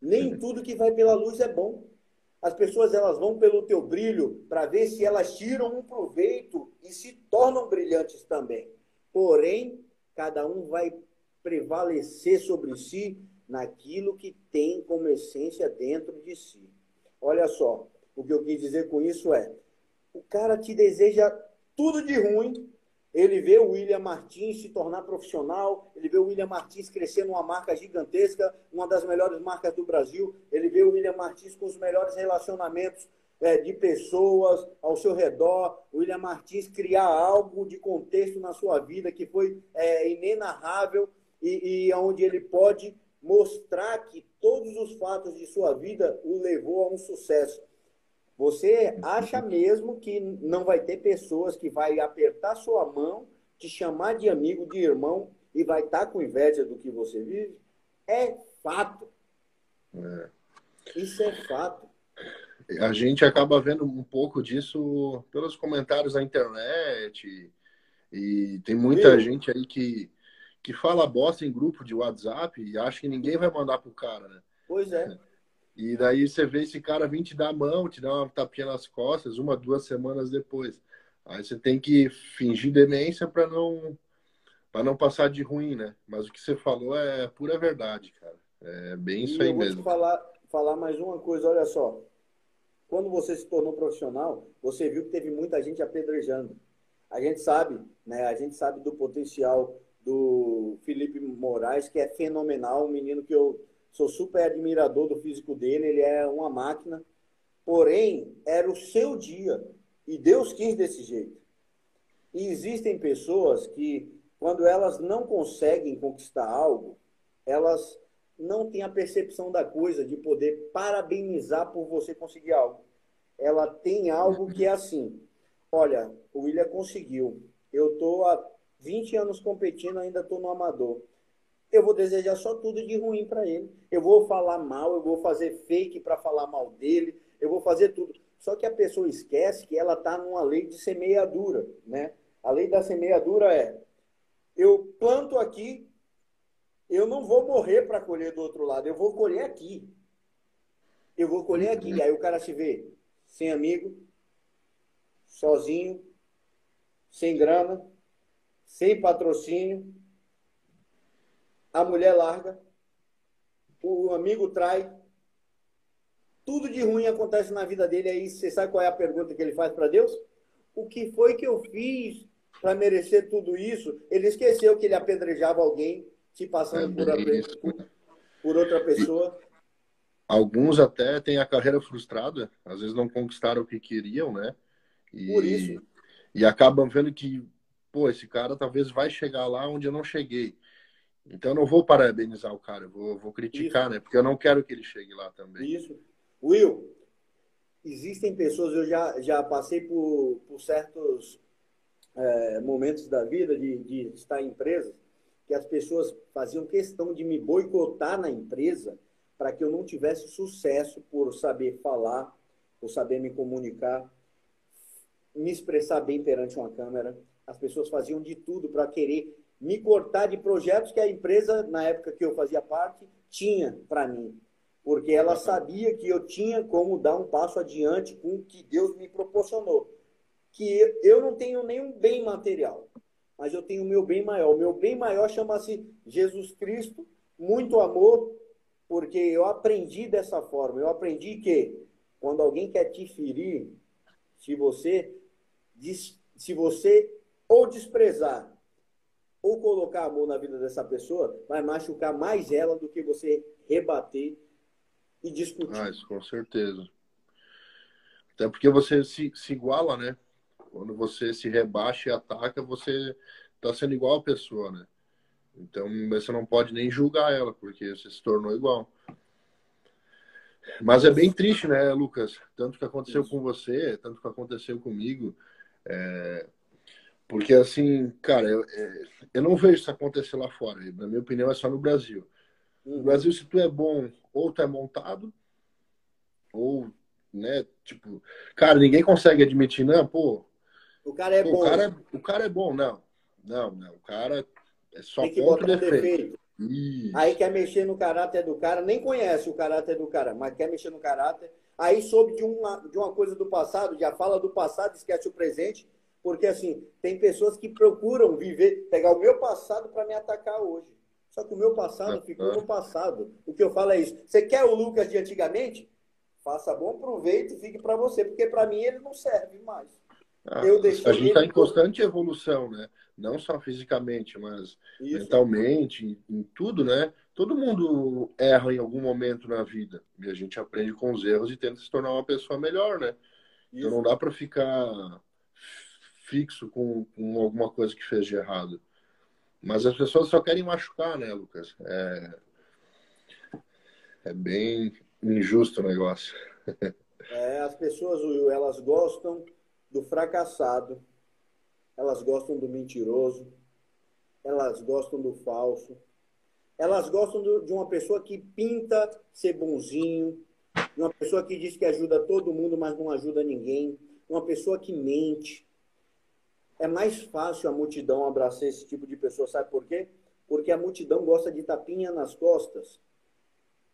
Speaker 1: Nem tudo que vai pela luz é bom. As pessoas elas vão pelo teu brilho para ver se elas tiram um proveito e se tornam brilhantes também. Porém, cada um vai prevalecer sobre si naquilo que tem como essência dentro de si. Olha só, o que eu quis dizer com isso é: o cara te deseja tudo de ruim. Ele vê o William Martins se tornar profissional, ele vê o William Martins crescer numa marca gigantesca, uma das melhores marcas do Brasil. Ele vê o William Martins com os melhores relacionamentos é, de pessoas ao seu redor. O William Martins criar algo de contexto na sua vida que foi é, inenarrável e, e onde ele pode mostrar que todos os fatos de sua vida o levou a um sucesso. Você acha mesmo que não vai ter pessoas que vai apertar sua mão, te chamar de amigo, de irmão e vai estar tá com inveja do que você vive? É fato. É. Isso é fato.
Speaker 2: A gente acaba vendo um pouco disso pelos comentários na internet. E tem muita gente aí que, que fala bosta em grupo de WhatsApp e acha que ninguém vai mandar pro cara, né?
Speaker 1: Pois é.
Speaker 2: E daí você vê esse cara vir te dar a mão, te dar uma tapinha nas costas, uma, duas semanas depois. Aí você tem que fingir demência para não para não passar de ruim, né? Mas o que você falou é pura verdade, cara. É bem isso e aí eu vou mesmo.
Speaker 1: Te falar, falar mais uma coisa, olha só. Quando você se tornou profissional, você viu que teve muita gente apedrejando. A gente sabe, né? A gente sabe do potencial do Felipe Moraes, que é fenomenal, um menino que eu sou super admirador do físico dele, ele é uma máquina. Porém, era o seu dia e Deus quis desse jeito. E existem pessoas que, quando elas não conseguem conquistar algo, elas não têm a percepção da coisa de poder parabenizar por você conseguir algo. Ela tem algo que é assim: olha, o William conseguiu. Eu estou há 20 anos competindo, ainda estou no amador eu vou desejar só tudo de ruim para ele. Eu vou falar mal, eu vou fazer fake para falar mal dele, eu vou fazer tudo. Só que a pessoa esquece que ela está numa lei de semeadura, né? A lei da semeadura é: eu planto aqui, eu não vou morrer para colher do outro lado, eu vou colher aqui. Eu vou colher aqui. Aí o cara se vê sem amigo, sozinho, sem grana, sem patrocínio, a mulher larga, o amigo trai, tudo de ruim acontece na vida dele. Aí você sabe qual é a pergunta que ele faz para Deus? O que foi que eu fiz para merecer tudo isso? Ele esqueceu que ele apedrejava alguém, se passando por, por, por outra pessoa.
Speaker 2: Alguns até têm a carreira frustrada, às vezes não conquistaram o que queriam, né?
Speaker 1: E, por isso.
Speaker 2: E acabam vendo que, pô, esse cara talvez vai chegar lá onde eu não cheguei. Então eu não vou parabenizar o cara, eu vou, vou criticar, Isso. né? Porque eu não quero que ele chegue lá também.
Speaker 1: Isso. Will, existem pessoas, eu já, já passei por, por certos é, momentos da vida de, de estar em empresas, que as pessoas faziam questão de me boicotar na empresa para que eu não tivesse sucesso por saber falar, por saber me comunicar, me expressar bem perante uma câmera. As pessoas faziam de tudo para querer me cortar de projetos que a empresa, na época que eu fazia parte, tinha para mim. Porque ela sabia que eu tinha como dar um passo adiante com o que Deus me proporcionou. Que eu não tenho nenhum bem material, mas eu tenho o meu bem maior. O meu bem maior chama-se Jesus Cristo, muito amor, porque eu aprendi dessa forma. Eu aprendi que quando alguém quer te ferir, se você, se você ou desprezar ou colocar a mão na vida dessa pessoa vai machucar mais ela do que você rebater e discutir.
Speaker 2: Ah, isso com certeza. Até porque você se, se iguala, né? Quando você se rebaixa e ataca, você está sendo igual a pessoa, né? Então você não pode nem julgar ela, porque você se tornou igual. Mas é bem triste, né, Lucas? Tanto que aconteceu Isso. com você, tanto que aconteceu comigo. É... Porque, assim, cara, eu, é, eu não vejo isso acontecer lá fora. Na minha opinião, é só no Brasil. No uhum. Brasil, se tu é bom, ou tu é montado, ou, né, tipo... Cara, ninguém consegue admitir, não, pô...
Speaker 1: O cara é pô, bom.
Speaker 2: O cara é, o cara é bom, não. Não, não. O cara é só Tem que ponto botar defeito. defeito.
Speaker 1: Aí quer mexer no caráter do cara, nem conhece o caráter do cara, mas quer mexer no caráter. Aí soube de uma, de uma coisa do passado, já fala do passado, esquece o presente porque, assim, tem pessoas que procuram viver, pegar o meu passado para me atacar hoje. Só que o meu passado ficou no passado. O que eu falo é isso. Você quer o Lucas de antigamente? Faça bom proveito e fique para você, porque para mim ele não serve mais.
Speaker 2: Ah, eu a gente está em constante evolução, né? Não só fisicamente, mas isso. mentalmente, em, em tudo, né? Todo mundo erra em algum momento na vida. E a gente aprende com os erros e tenta se tornar uma pessoa melhor, né? Isso. Então não dá para ficar fixo com, com alguma coisa que fez de errado. Mas as pessoas só querem machucar, né, Lucas? É, é bem injusto o negócio.
Speaker 1: É, as pessoas, Will, elas gostam do fracassado, elas gostam do mentiroso, elas gostam do falso, elas gostam de uma pessoa que pinta ser bonzinho, de uma pessoa que diz que ajuda todo mundo, mas não ajuda ninguém, uma pessoa que mente. É mais fácil a multidão abraçar esse tipo de pessoa, sabe por quê? Porque a multidão gosta de tapinha nas costas.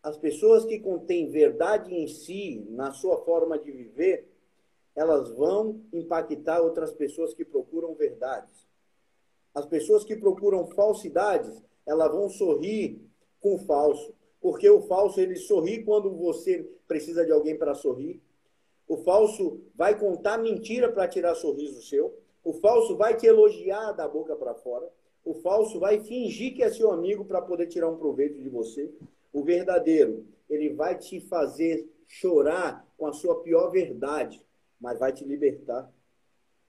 Speaker 1: As pessoas que contêm verdade em si, na sua forma de viver, elas vão impactar outras pessoas que procuram verdades. As pessoas que procuram falsidades, elas vão sorrir com o falso, porque o falso ele sorri quando você precisa de alguém para sorrir. O falso vai contar mentira para tirar sorriso seu. O falso vai te elogiar da boca para fora. O falso vai fingir que é seu amigo para poder tirar um proveito de você. O verdadeiro, ele vai te fazer chorar com a sua pior verdade mas vai te libertar.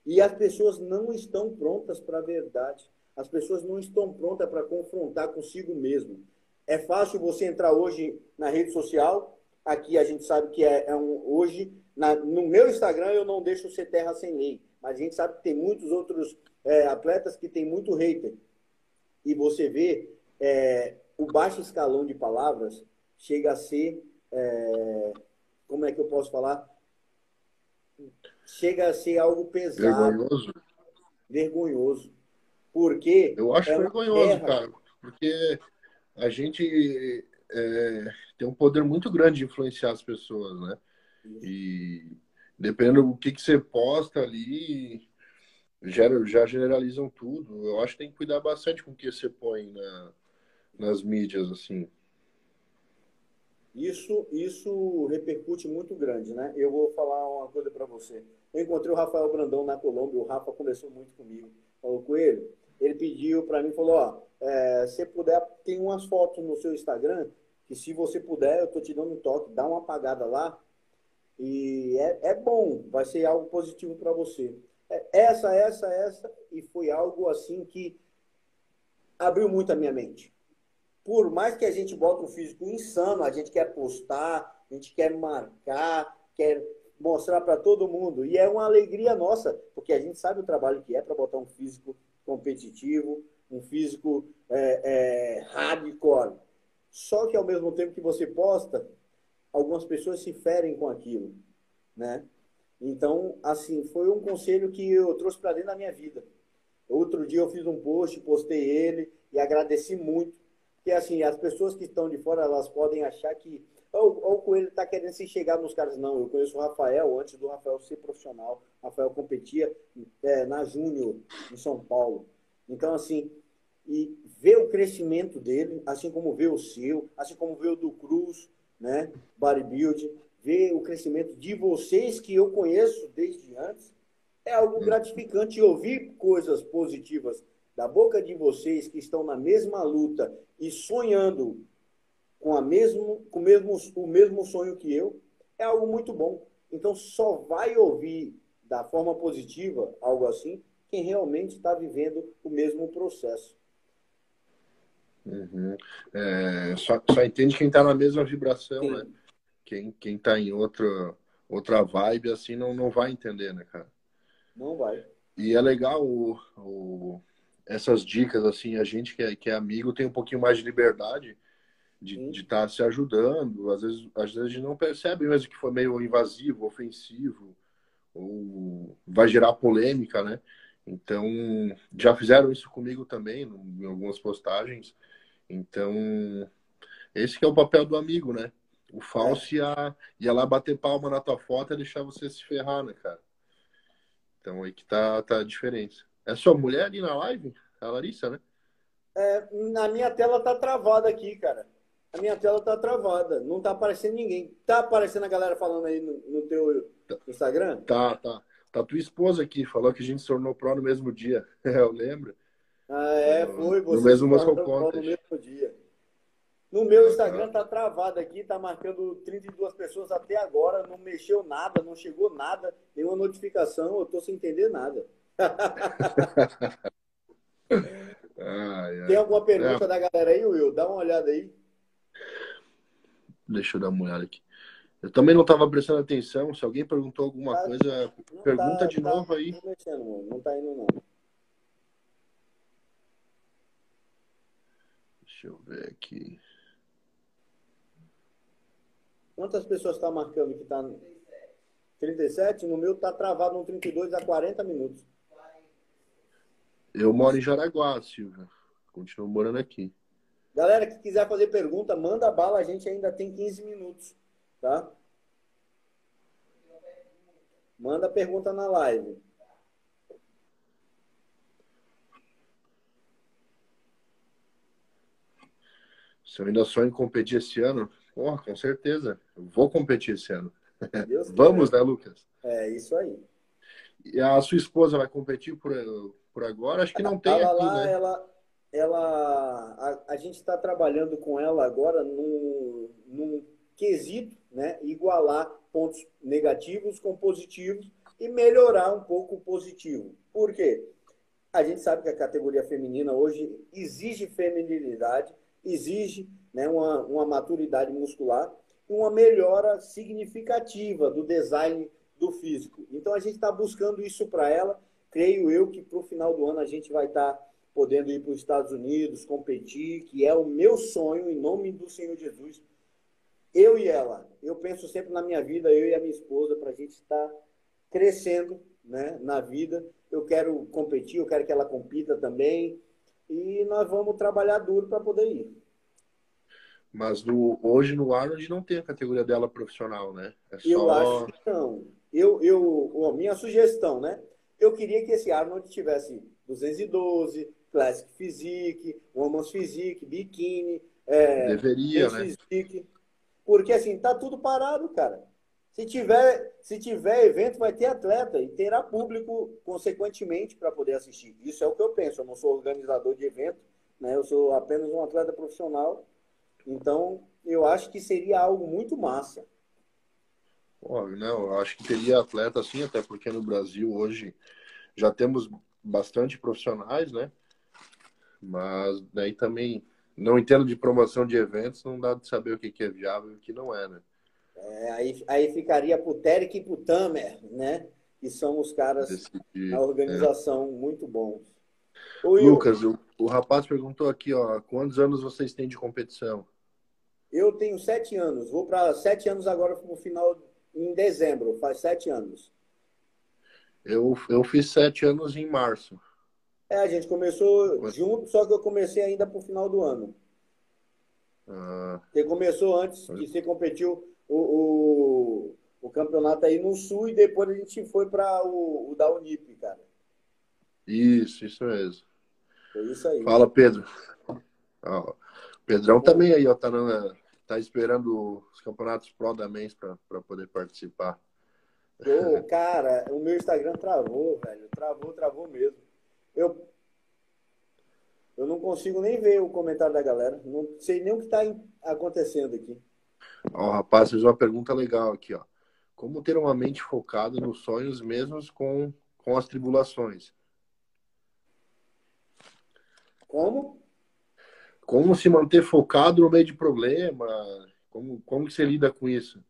Speaker 1: E as pessoas não estão prontas para a verdade. As pessoas não estão prontas para confrontar consigo mesmo. É fácil você entrar hoje na rede social. Aqui a gente sabe que é, é um, hoje, na, no meu Instagram, eu não deixo ser terra sem lei. Mas a gente sabe que tem muitos outros é, atletas que tem muito hater. E você vê é, o baixo escalão de palavras chega a ser, é, como é que eu posso falar? chega a ser algo pesado.
Speaker 2: Vergonhoso.
Speaker 1: Vergonhoso. Porque.
Speaker 2: Eu acho é vergonhoso, terra... cara. Porque a gente é, tem um poder muito grande de influenciar as pessoas, né? E dependendo do que, que você posta ali, já, já generalizam tudo. Eu acho que tem que cuidar bastante com o que você põe na, nas mídias, assim.
Speaker 1: Isso, isso repercute muito grande, né? Eu vou falar uma coisa para você. Eu encontrei o Rafael Brandão na Colômbia, o Rafa conversou muito comigo, falou com ele. Ele pediu para mim, falou, ó, é, se puder, tem umas fotos no seu Instagram, que se você puder, eu tô te dando um toque, dá uma apagada lá, e é, é bom, vai ser algo positivo para você. É, essa, essa, essa, e foi algo assim que abriu muito a minha mente por mais que a gente bota um físico insano, a gente quer postar, a gente quer marcar, quer mostrar para todo mundo. E é uma alegria nossa, porque a gente sabe o trabalho que é para botar um físico competitivo, um físico é, é, hardcore. Só que ao mesmo tempo que você posta, algumas pessoas se ferem com aquilo, né? Então, assim, foi um conselho que eu trouxe para dentro da minha vida. Outro dia eu fiz um post, postei ele e agradeci muito porque, assim, as pessoas que estão de fora, elas podem achar que ou, o Coelho está querendo se chegar nos caras. Não, eu conheço o Rafael antes do Rafael ser profissional. O Rafael competia é, na Júnior, em São Paulo. Então, assim, e ver o crescimento dele, assim como ver o seu, assim como ver o do Cruz, né? Bodybuild, ver o crescimento de vocês que eu conheço desde antes, é algo gratificante ouvir coisas positivas da boca de vocês que estão na mesma luta e sonhando com, a mesmo, com o, mesmo, o mesmo sonho que eu, é algo muito bom. Então, só vai ouvir da forma positiva, algo assim, quem realmente está vivendo o mesmo processo.
Speaker 2: Uhum. É, só, só entende quem está na mesma vibração, Sim. né? Quem, quem tá em outra, outra vibe, assim, não, não vai entender, né, cara?
Speaker 1: Não vai.
Speaker 2: E é legal o, o, essas dicas, assim, a gente que é, que é amigo tem um pouquinho mais de liberdade de estar tá se ajudando. Às vezes, às vezes a gente não percebe mesmo que foi meio invasivo, ofensivo, ou vai gerar polêmica, né? Então, já fizeram isso comigo também, em algumas postagens. Então, esse que é o papel do amigo, né? O falso ia, ia lá bater palma na tua foto e deixar você se ferrar, né, cara? Então, aí que tá, tá a diferença. É sua mulher ali na live? A Larissa, né?
Speaker 1: É, na minha tela tá travada aqui, cara. A minha tela tá travada. Não tá aparecendo ninguém. Tá aparecendo a galera falando aí no, no teu Instagram?
Speaker 2: Tá, tá. Tá tua esposa aqui, falou que a gente se tornou pro no mesmo dia. Eu lembro.
Speaker 1: Ah, é, foi.
Speaker 2: Você no mesmo Muscle Contest.
Speaker 1: No mesmo dia. No meu Instagram tá travado aqui, tá marcando 32 pessoas até agora, não mexeu nada, não chegou nada, nenhuma notificação, eu tô sem entender nada. ai, ai. Tem alguma pergunta é. da galera aí, Will? Dá uma olhada aí.
Speaker 2: Deixa eu dar uma olhada aqui. Eu também não estava prestando atenção. Se alguém perguntou alguma tá, coisa, pergunta tá, de tá, novo aí.
Speaker 1: Não, mexendo, não tá indo, não.
Speaker 2: Deixa eu ver aqui.
Speaker 1: Quantas pessoas está marcando que está 37? No meu está travado no 32 a 40 minutos.
Speaker 2: Eu moro em Jaraguá, Silvia. Continuo morando aqui.
Speaker 1: Galera que quiser fazer pergunta, manda bala, a gente ainda tem 15 minutos, tá? Manda pergunta na live.
Speaker 2: Se eu ainda sonho em competir esse ano, porra, com certeza. Eu vou competir esse ano. Vamos, né, Lucas?
Speaker 1: É, isso aí.
Speaker 2: E a sua esposa vai competir por, por agora? Acho que não tem
Speaker 1: ela
Speaker 2: aqui,
Speaker 1: lá,
Speaker 2: né?
Speaker 1: Ela, ela, a, a gente está trabalhando com ela agora num, num quesito, né? Igualar pontos negativos com positivos e melhorar um pouco o positivo. Por quê? A gente sabe que a categoria feminina hoje exige feminilidade, exige né, uma, uma maturidade muscular e uma melhora significativa do design do físico. Então a gente está buscando isso para ela. Creio eu que para o final do ano a gente vai estar tá podendo ir para os Estados Unidos, competir, que é o meu sonho, em nome do Senhor Jesus. Eu e ela, eu penso sempre na minha vida, eu e a minha esposa, para a gente estar tá crescendo né, na vida. Eu quero competir, eu quero que ela compita também. E nós vamos trabalhar duro para poder ir.
Speaker 2: Mas no, hoje no Arnold não tem a categoria dela profissional, né?
Speaker 1: É só... Eu acho que não. Eu, eu, minha sugestão, né? Eu queria que esse Arnold tivesse 212, Classic Physique, Women's Physique, Bikini,
Speaker 2: é, Deveria, né? Physique.
Speaker 1: Porque assim, tá tudo parado, cara. Se tiver, se tiver evento, vai ter atleta e terá público, consequentemente, para poder assistir. Isso é o que eu penso. Eu não sou organizador de evento, né? eu sou apenas um atleta profissional. Então, eu acho que seria algo muito massa.
Speaker 2: Pô, não, eu acho que teria atleta sim, até porque no Brasil hoje já temos bastante profissionais, né? Mas daí também não entendo de promoção de eventos, não dá de saber o que é viável e o que não é, né?
Speaker 1: É, aí, aí ficaria pro Terek e pro Tamer, né? Que são os caras da organização é. muito bons.
Speaker 2: Lucas, o, o rapaz perguntou aqui, ó, quantos anos vocês têm de competição?
Speaker 1: Eu tenho sete anos. Vou para sete anos agora no final, em dezembro. Faz sete anos.
Speaker 2: Eu, eu fiz sete anos em março.
Speaker 1: É, a gente começou Mas... junto, só que eu comecei ainda para o final do ano.
Speaker 2: Ah.
Speaker 1: Você começou antes que você competiu o, o, o, campeonato aí no Sul e depois a gente foi para o, o da Unip, cara.
Speaker 2: Isso, isso mesmo.
Speaker 1: Foi isso aí.
Speaker 2: Fala, Pedro. Ó, Pedrão também aí, ó, tá, na, tá esperando os campeonatos Pro da Mens para poder participar.
Speaker 1: Pô, cara, o meu Instagram travou, velho. Travou, travou mesmo. Eu, eu não consigo nem ver o comentário da galera. Não sei nem o que está acontecendo aqui.
Speaker 2: Ó, rapaz, fez uma pergunta legal aqui, ó. Como ter uma mente focada nos sonhos mesmo com, com as tribulações?
Speaker 1: Como?
Speaker 2: Como se manter focado no meio de problema? Como, como você lida com isso?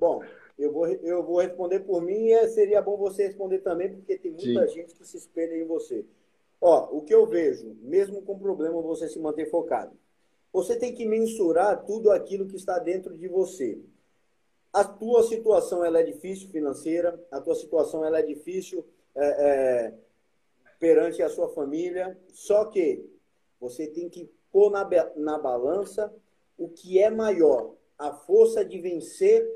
Speaker 1: Bom, eu vou, eu vou responder por mim e seria bom você responder também, porque tem muita Sim. gente que se espelha em você. Ó, o que eu vejo, mesmo com problema, você se manter focado. Você tem que mensurar tudo aquilo que está dentro de você. A tua situação ela é difícil financeira, a tua situação ela é difícil é, é, perante a sua família, só que você tem que pôr na, na balança o que é maior, a força de vencer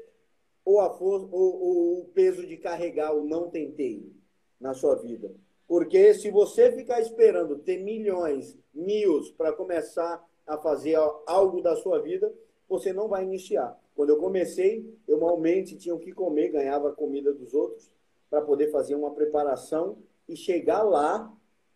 Speaker 1: ou, a ou, ou o peso de carregar o não tentei na sua vida. Porque se você ficar esperando ter milhões, mil para começar a fazer algo da sua vida, você não vai iniciar. Quando eu comecei, eu malmente tinha o que comer, ganhava a comida dos outros para poder fazer uma preparação e chegar lá,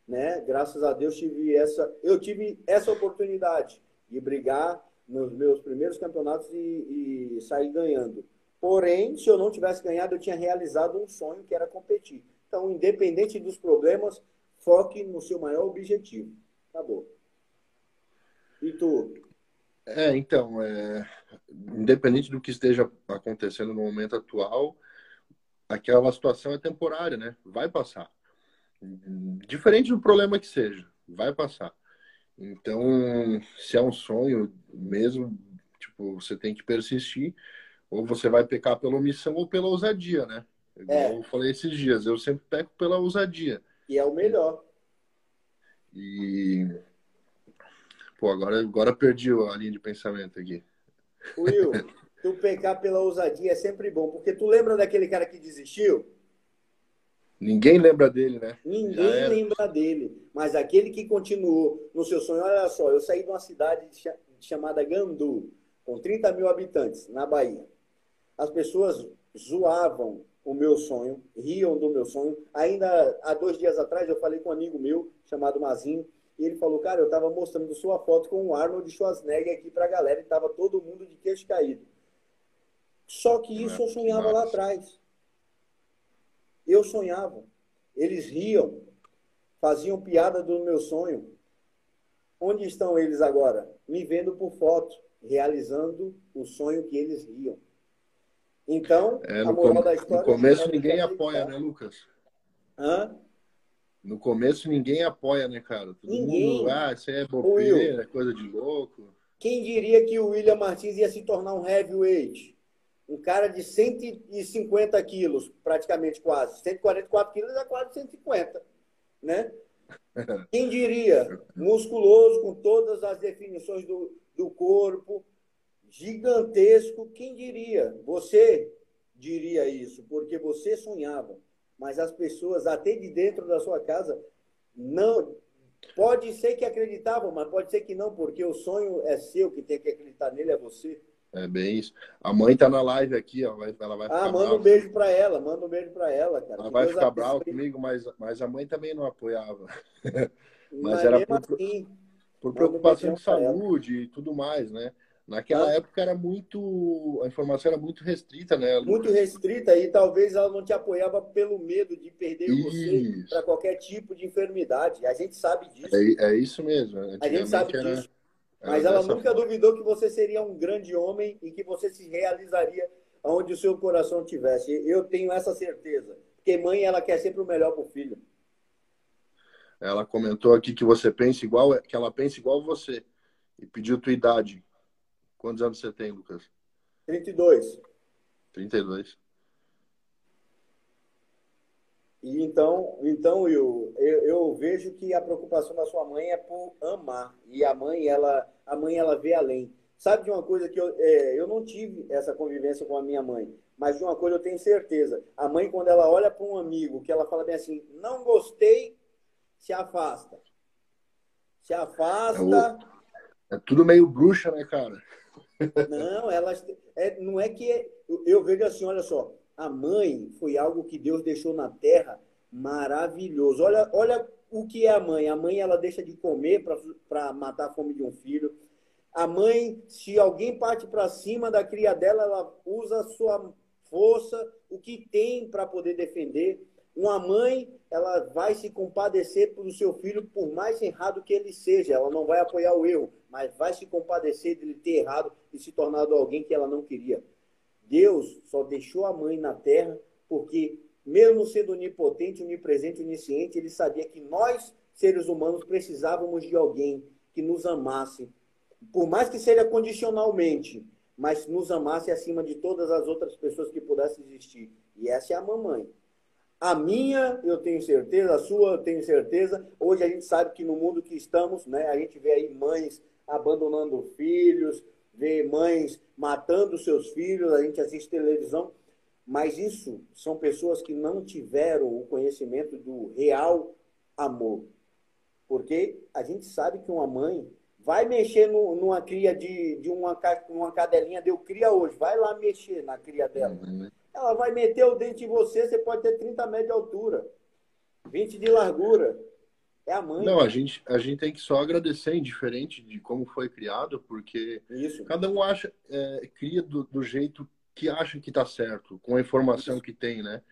Speaker 1: né? Graças a Deus tive essa, eu tive essa oportunidade de brigar nos meus primeiros campeonatos e, e sair ganhando. Porém, se eu não tivesse ganhado, eu tinha realizado um sonho que era competir. Então, independente dos problemas, foque no seu maior objetivo. Acabou. E tu?
Speaker 2: É, então, é, independente do que esteja acontecendo no momento atual, aquela situação é temporária, né? Vai passar. Diferente do problema que seja, vai passar. Então, se é um sonho mesmo, tipo, você tem que persistir, ou você vai pecar pela omissão ou pela ousadia, né? Igual é. eu falei esses dias, eu sempre peco pela ousadia.
Speaker 1: E é o melhor.
Speaker 2: E. Pô, agora, agora perdi a linha de pensamento aqui.
Speaker 1: Will, tu pecar pela ousadia é sempre bom, porque tu lembra daquele cara que desistiu?
Speaker 2: Ninguém lembra dele, né?
Speaker 1: Ninguém lembra dele. Mas aquele que continuou no seu sonho, olha só, eu saí de uma cidade chamada Gandu, com 30 mil habitantes, na Bahia. As pessoas zoavam o meu sonho, riam do meu sonho. Ainda há dois dias atrás eu falei com um amigo meu, chamado Mazinho, e ele falou, cara, eu estava mostrando sua foto com o Arnold Schwarzenegger aqui para a galera e estava todo mundo de queixo caído. Só que isso eu sonhava lá atrás. Eu sonhava. Eles riam, faziam piada do meu sonho. Onde estão eles agora? Me vendo por foto, realizando o sonho que eles riam. Então,
Speaker 2: é, a moral com... da história... No começo é ninguém apoia, né, Lucas?
Speaker 1: Hã?
Speaker 2: No começo ninguém apoia, né, cara? Todo
Speaker 1: ninguém.
Speaker 2: Mundo, ah, isso é bobeira, é coisa de louco.
Speaker 1: Quem diria que o William Martins ia se tornar um heavyweight? Um cara de 150 quilos, praticamente quase. 144 quilos é quase 150, né? Quem diria? Musculoso, com todas as definições do, do corpo, gigantesco. Quem diria? Você diria isso, porque você sonhava. Mas as pessoas, até de dentro da sua casa, não. Pode ser que acreditavam, mas pode ser que não, porque o sonho é seu, que tem que acreditar nele é você.
Speaker 2: É bem isso. A mãe tá na live aqui, ó, ela vai
Speaker 1: Ah, manda um beijo para ela, manda um beijo para ela, cara.
Speaker 2: Ela que vai Deus ficar brava comigo, mas, mas a mãe também não apoiava. mas, mas era por, assim, por preocupação de saúde e tudo mais, né? Naquela época era muito. A informação era muito restrita, né?
Speaker 1: Muito restrita e talvez ela não te apoiava pelo medo de perder isso. você para qualquer tipo de enfermidade. A gente sabe disso.
Speaker 2: É, é isso mesmo.
Speaker 1: A gente sabe era, disso. Mas ela nunca forma. duvidou que você seria um grande homem e que você se realizaria onde o seu coração tivesse. Eu tenho essa certeza. Porque mãe, ela quer sempre o melhor para o filho.
Speaker 2: Ela comentou aqui que você pensa igual, que ela pensa igual você e pediu tua idade. Quantos anos você tem, Lucas?
Speaker 1: 32.
Speaker 2: 32.
Speaker 1: E então, então Will, eu, eu, vejo que a preocupação da sua mãe é por amar. E a mãe, ela, a mãe, ela vê além. Sabe de uma coisa que eu, é, eu não tive essa convivência com a minha mãe, mas de uma coisa eu tenho certeza. A mãe, quando ela olha para um amigo, que ela fala bem assim, não gostei, se afasta. Se afasta.
Speaker 2: É, é tudo meio bruxa, né, cara?
Speaker 1: Não, elas. É, não é que. Eu vejo assim, olha só. A mãe foi algo que Deus deixou na terra maravilhoso. Olha, olha o que é a mãe. A mãe ela deixa de comer para matar a fome de um filho. A mãe, se alguém parte para cima da cria dela, ela usa a sua força, o que tem para poder defender. Uma mãe, ela vai se compadecer pelo seu filho, por mais errado que ele seja. Ela não vai apoiar o erro, mas vai se compadecer dele ter errado e se tornado alguém que ela não queria. Deus só deixou a mãe na terra porque, mesmo sendo onipotente, onipresente, onisciente, ele sabia que nós, seres humanos, precisávamos de alguém que nos amasse, por mais que seja condicionalmente, mas nos amasse acima de todas as outras pessoas que pudessem existir. E essa é a mamãe. A minha, eu tenho certeza, a sua, eu tenho certeza. Hoje a gente sabe que no mundo que estamos, né, a gente vê aí mães abandonando filhos, vê mães matando seus filhos, a gente assiste televisão, mas isso são pessoas que não tiveram o conhecimento do real amor. Porque a gente sabe que uma mãe vai mexer no, numa cria de, de uma, uma cadelinha, deu cria hoje, vai lá mexer na cria dela. Uhum. Ela vai meter o dente em você, você pode ter 30 metros de altura, 20 de largura. É a mãe.
Speaker 2: Não, a gente, a gente tem que só agradecer, indiferente de como foi criado, porque
Speaker 1: Isso.
Speaker 2: cada um acha, é, cria do, do, jeito que acha que está certo, com a informação Isso. que tem, né?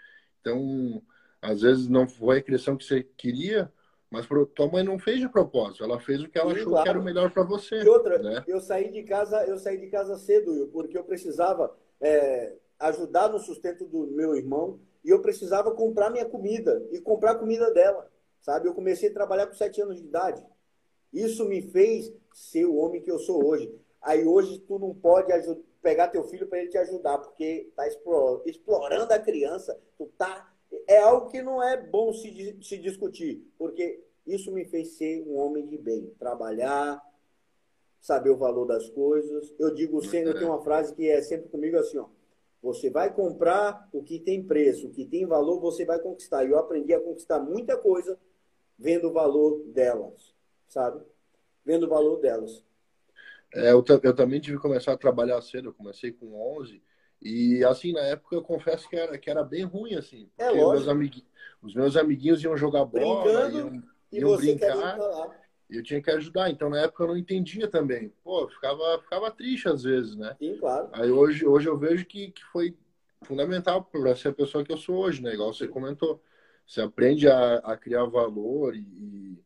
Speaker 2: Então, às vezes não foi a criação que você queria, Mas tua mãe não fez de propósito, ela fez o que ela Sim, achou claro. que era o melhor para você.
Speaker 1: E outra, né? eu saí de casa, eu saí de casa cedo, porque eu precisava é, ajudar no sustento do meu irmão e eu precisava comprar minha comida e comprar a comida dela, sabe? Eu comecei a trabalhar com sete anos de idade. Isso me fez ser o homem que eu sou hoje. Aí hoje tu não pode pegar teu filho para ele te ajudar, porque tá explorando a criança, tu tá é algo que não é bom se, se discutir, porque isso me fez ser um homem de bem, trabalhar, saber o valor das coisas. Eu digo sempre, eu tenho uma frase que é sempre comigo assim, ó, você vai comprar o que tem preço, o que tem valor, você vai conquistar. E eu aprendi a conquistar muita coisa vendo o valor delas, sabe? Vendo o valor delas.
Speaker 2: É, eu, eu, também tive que começar a trabalhar cedo. Eu comecei com 11 e assim na época eu confesso que era que era bem ruim assim.
Speaker 1: É meus
Speaker 2: amiguinhos, os meus amiguinhos iam jogar bola,
Speaker 1: Brincando,
Speaker 2: iam,
Speaker 1: e iam brincar.
Speaker 2: E eu tinha que ajudar. Então na época eu não entendia também. Pô, ficava ficava triste às vezes, né?
Speaker 1: Sim, claro.
Speaker 2: Aí hoje hoje eu vejo que, que foi fundamental para ser a pessoa que eu sou hoje, né? Igual você comentou. Você aprende a, a criar valor e, e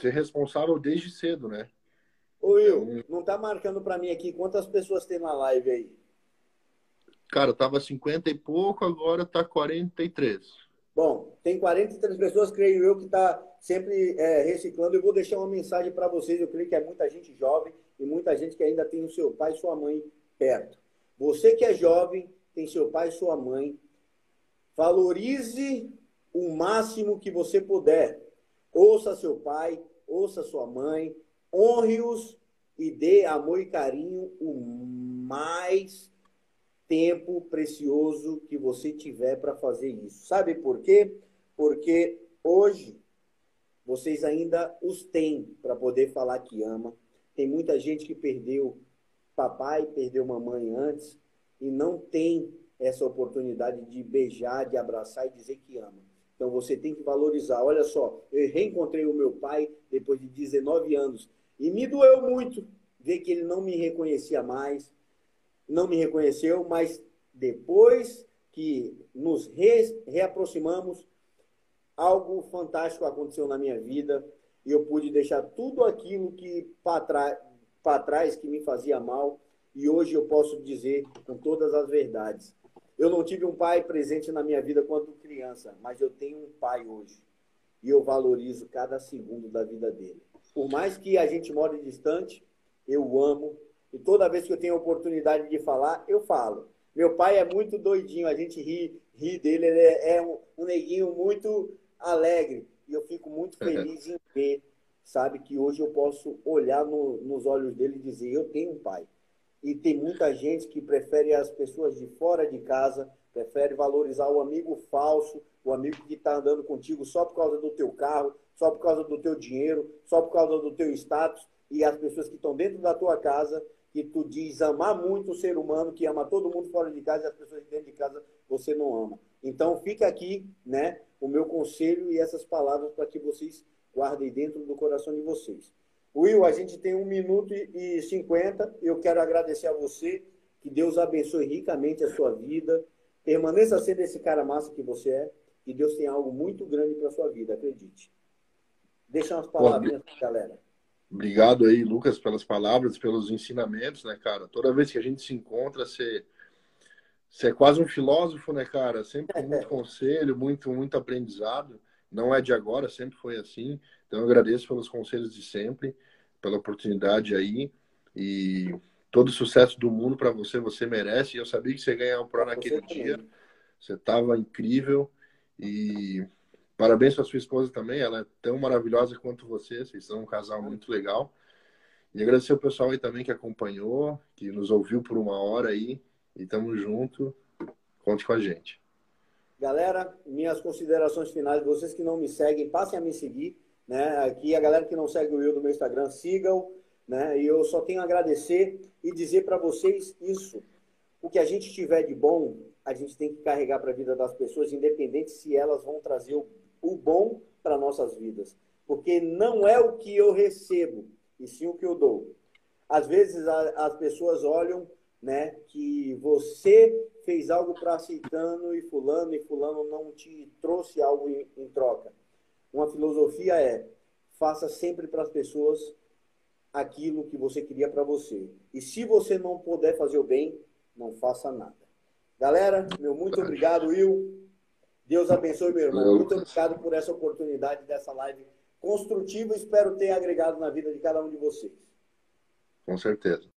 Speaker 2: ser responsável desde cedo, né?
Speaker 1: Ô Will, então, não tá marcando para mim aqui quantas pessoas tem na live aí?
Speaker 2: Cara, tava 50 e pouco, agora tá 43.
Speaker 1: Bom, tem 43 pessoas, creio eu, que tá sempre é, reciclando. Eu vou deixar uma mensagem para vocês. Eu creio que é muita gente jovem e muita gente que ainda tem o seu pai e sua mãe perto. Você que é jovem, tem seu pai e sua mãe, valorize o máximo que você puder. Ouça seu pai, ouça sua mãe, honre-os e dê amor e carinho o mais tempo precioso que você tiver para fazer isso. Sabe por quê? Porque hoje vocês ainda os têm para poder falar que ama. Tem muita gente que perdeu papai, perdeu mamãe antes e não tem essa oportunidade de beijar, de abraçar e dizer que ama. Então você tem que valorizar. Olha só, eu reencontrei o meu pai depois de 19 anos e me doeu muito ver que ele não me reconhecia mais, não me reconheceu, mas depois que nos re reaproximamos, algo fantástico aconteceu na minha vida e eu pude deixar tudo aquilo que para trás que me fazia mal e hoje eu posso dizer com todas as verdades. Eu não tive um pai presente na minha vida quando criança, mas eu tenho um pai hoje e eu valorizo cada segundo da vida dele. Por mais que a gente more distante, eu amo. E toda vez que eu tenho oportunidade de falar, eu falo. Meu pai é muito doidinho, a gente ri, ri dele, ele é, é um, um neguinho muito alegre. E eu fico muito feliz em ver, sabe, que hoje eu posso olhar no, nos olhos dele e dizer: eu tenho um pai. E tem muita gente que prefere as pessoas de fora de casa, prefere valorizar o amigo falso, o amigo que está andando contigo só por causa do teu carro, só por causa do teu dinheiro, só por causa do teu status, e as pessoas que estão dentro da tua casa, que tu diz amar muito o ser humano, que ama todo mundo fora de casa, e as pessoas dentro de casa você não ama. Então fica aqui, né, o meu conselho e essas palavras para que vocês guardem dentro do coração de vocês. Will, a gente tem um minuto e cinquenta. Eu quero agradecer a você. Que Deus abençoe ricamente a sua vida. Permaneça sendo esse cara massa que você é. E Deus tem algo muito grande para a sua vida, acredite. Deixa umas palavrinhas para galera.
Speaker 2: Obrigado aí, Lucas, pelas palavras, pelos ensinamentos, né, cara? Toda vez que a gente se encontra, você, você é quase um filósofo, né, cara? Sempre com muito conselho, muito, muito aprendizado. Não é de agora, sempre foi assim. Então, eu agradeço pelos conselhos de sempre, pela oportunidade aí. E todo o sucesso do mundo para você, você merece. Eu sabia que você ia ganhar o Pro naquele dia. Você estava incrível. E parabéns para sua esposa também. Ela é tão maravilhosa quanto você. Vocês são um casal muito legal. E agradecer o pessoal aí também que acompanhou, que nos ouviu por uma hora aí. E tamo junto. Conte com a gente.
Speaker 1: Galera, minhas considerações finais. Vocês que não me seguem, passem a me seguir. Né? Aqui, a galera que não segue o Will no meu Instagram, sigam. Né? E eu só tenho a agradecer e dizer para vocês isso. O que a gente tiver de bom, a gente tem que carregar para a vida das pessoas, independente se elas vão trazer o, o bom para nossas vidas. Porque não é o que eu recebo, e sim o que eu dou. Às vezes a, as pessoas olham né, que você fez algo para citando e fulano, e fulano não te trouxe algo em, em troca. uma filosofia é faça sempre para as pessoas aquilo que você queria para você. E se você não puder fazer o bem, não faça nada. Galera, meu muito obrigado, Will. Deus abençoe, meu irmão. Muito obrigado por essa oportunidade dessa live construtiva. Espero ter agregado na vida de cada um de vocês.
Speaker 2: Com certeza.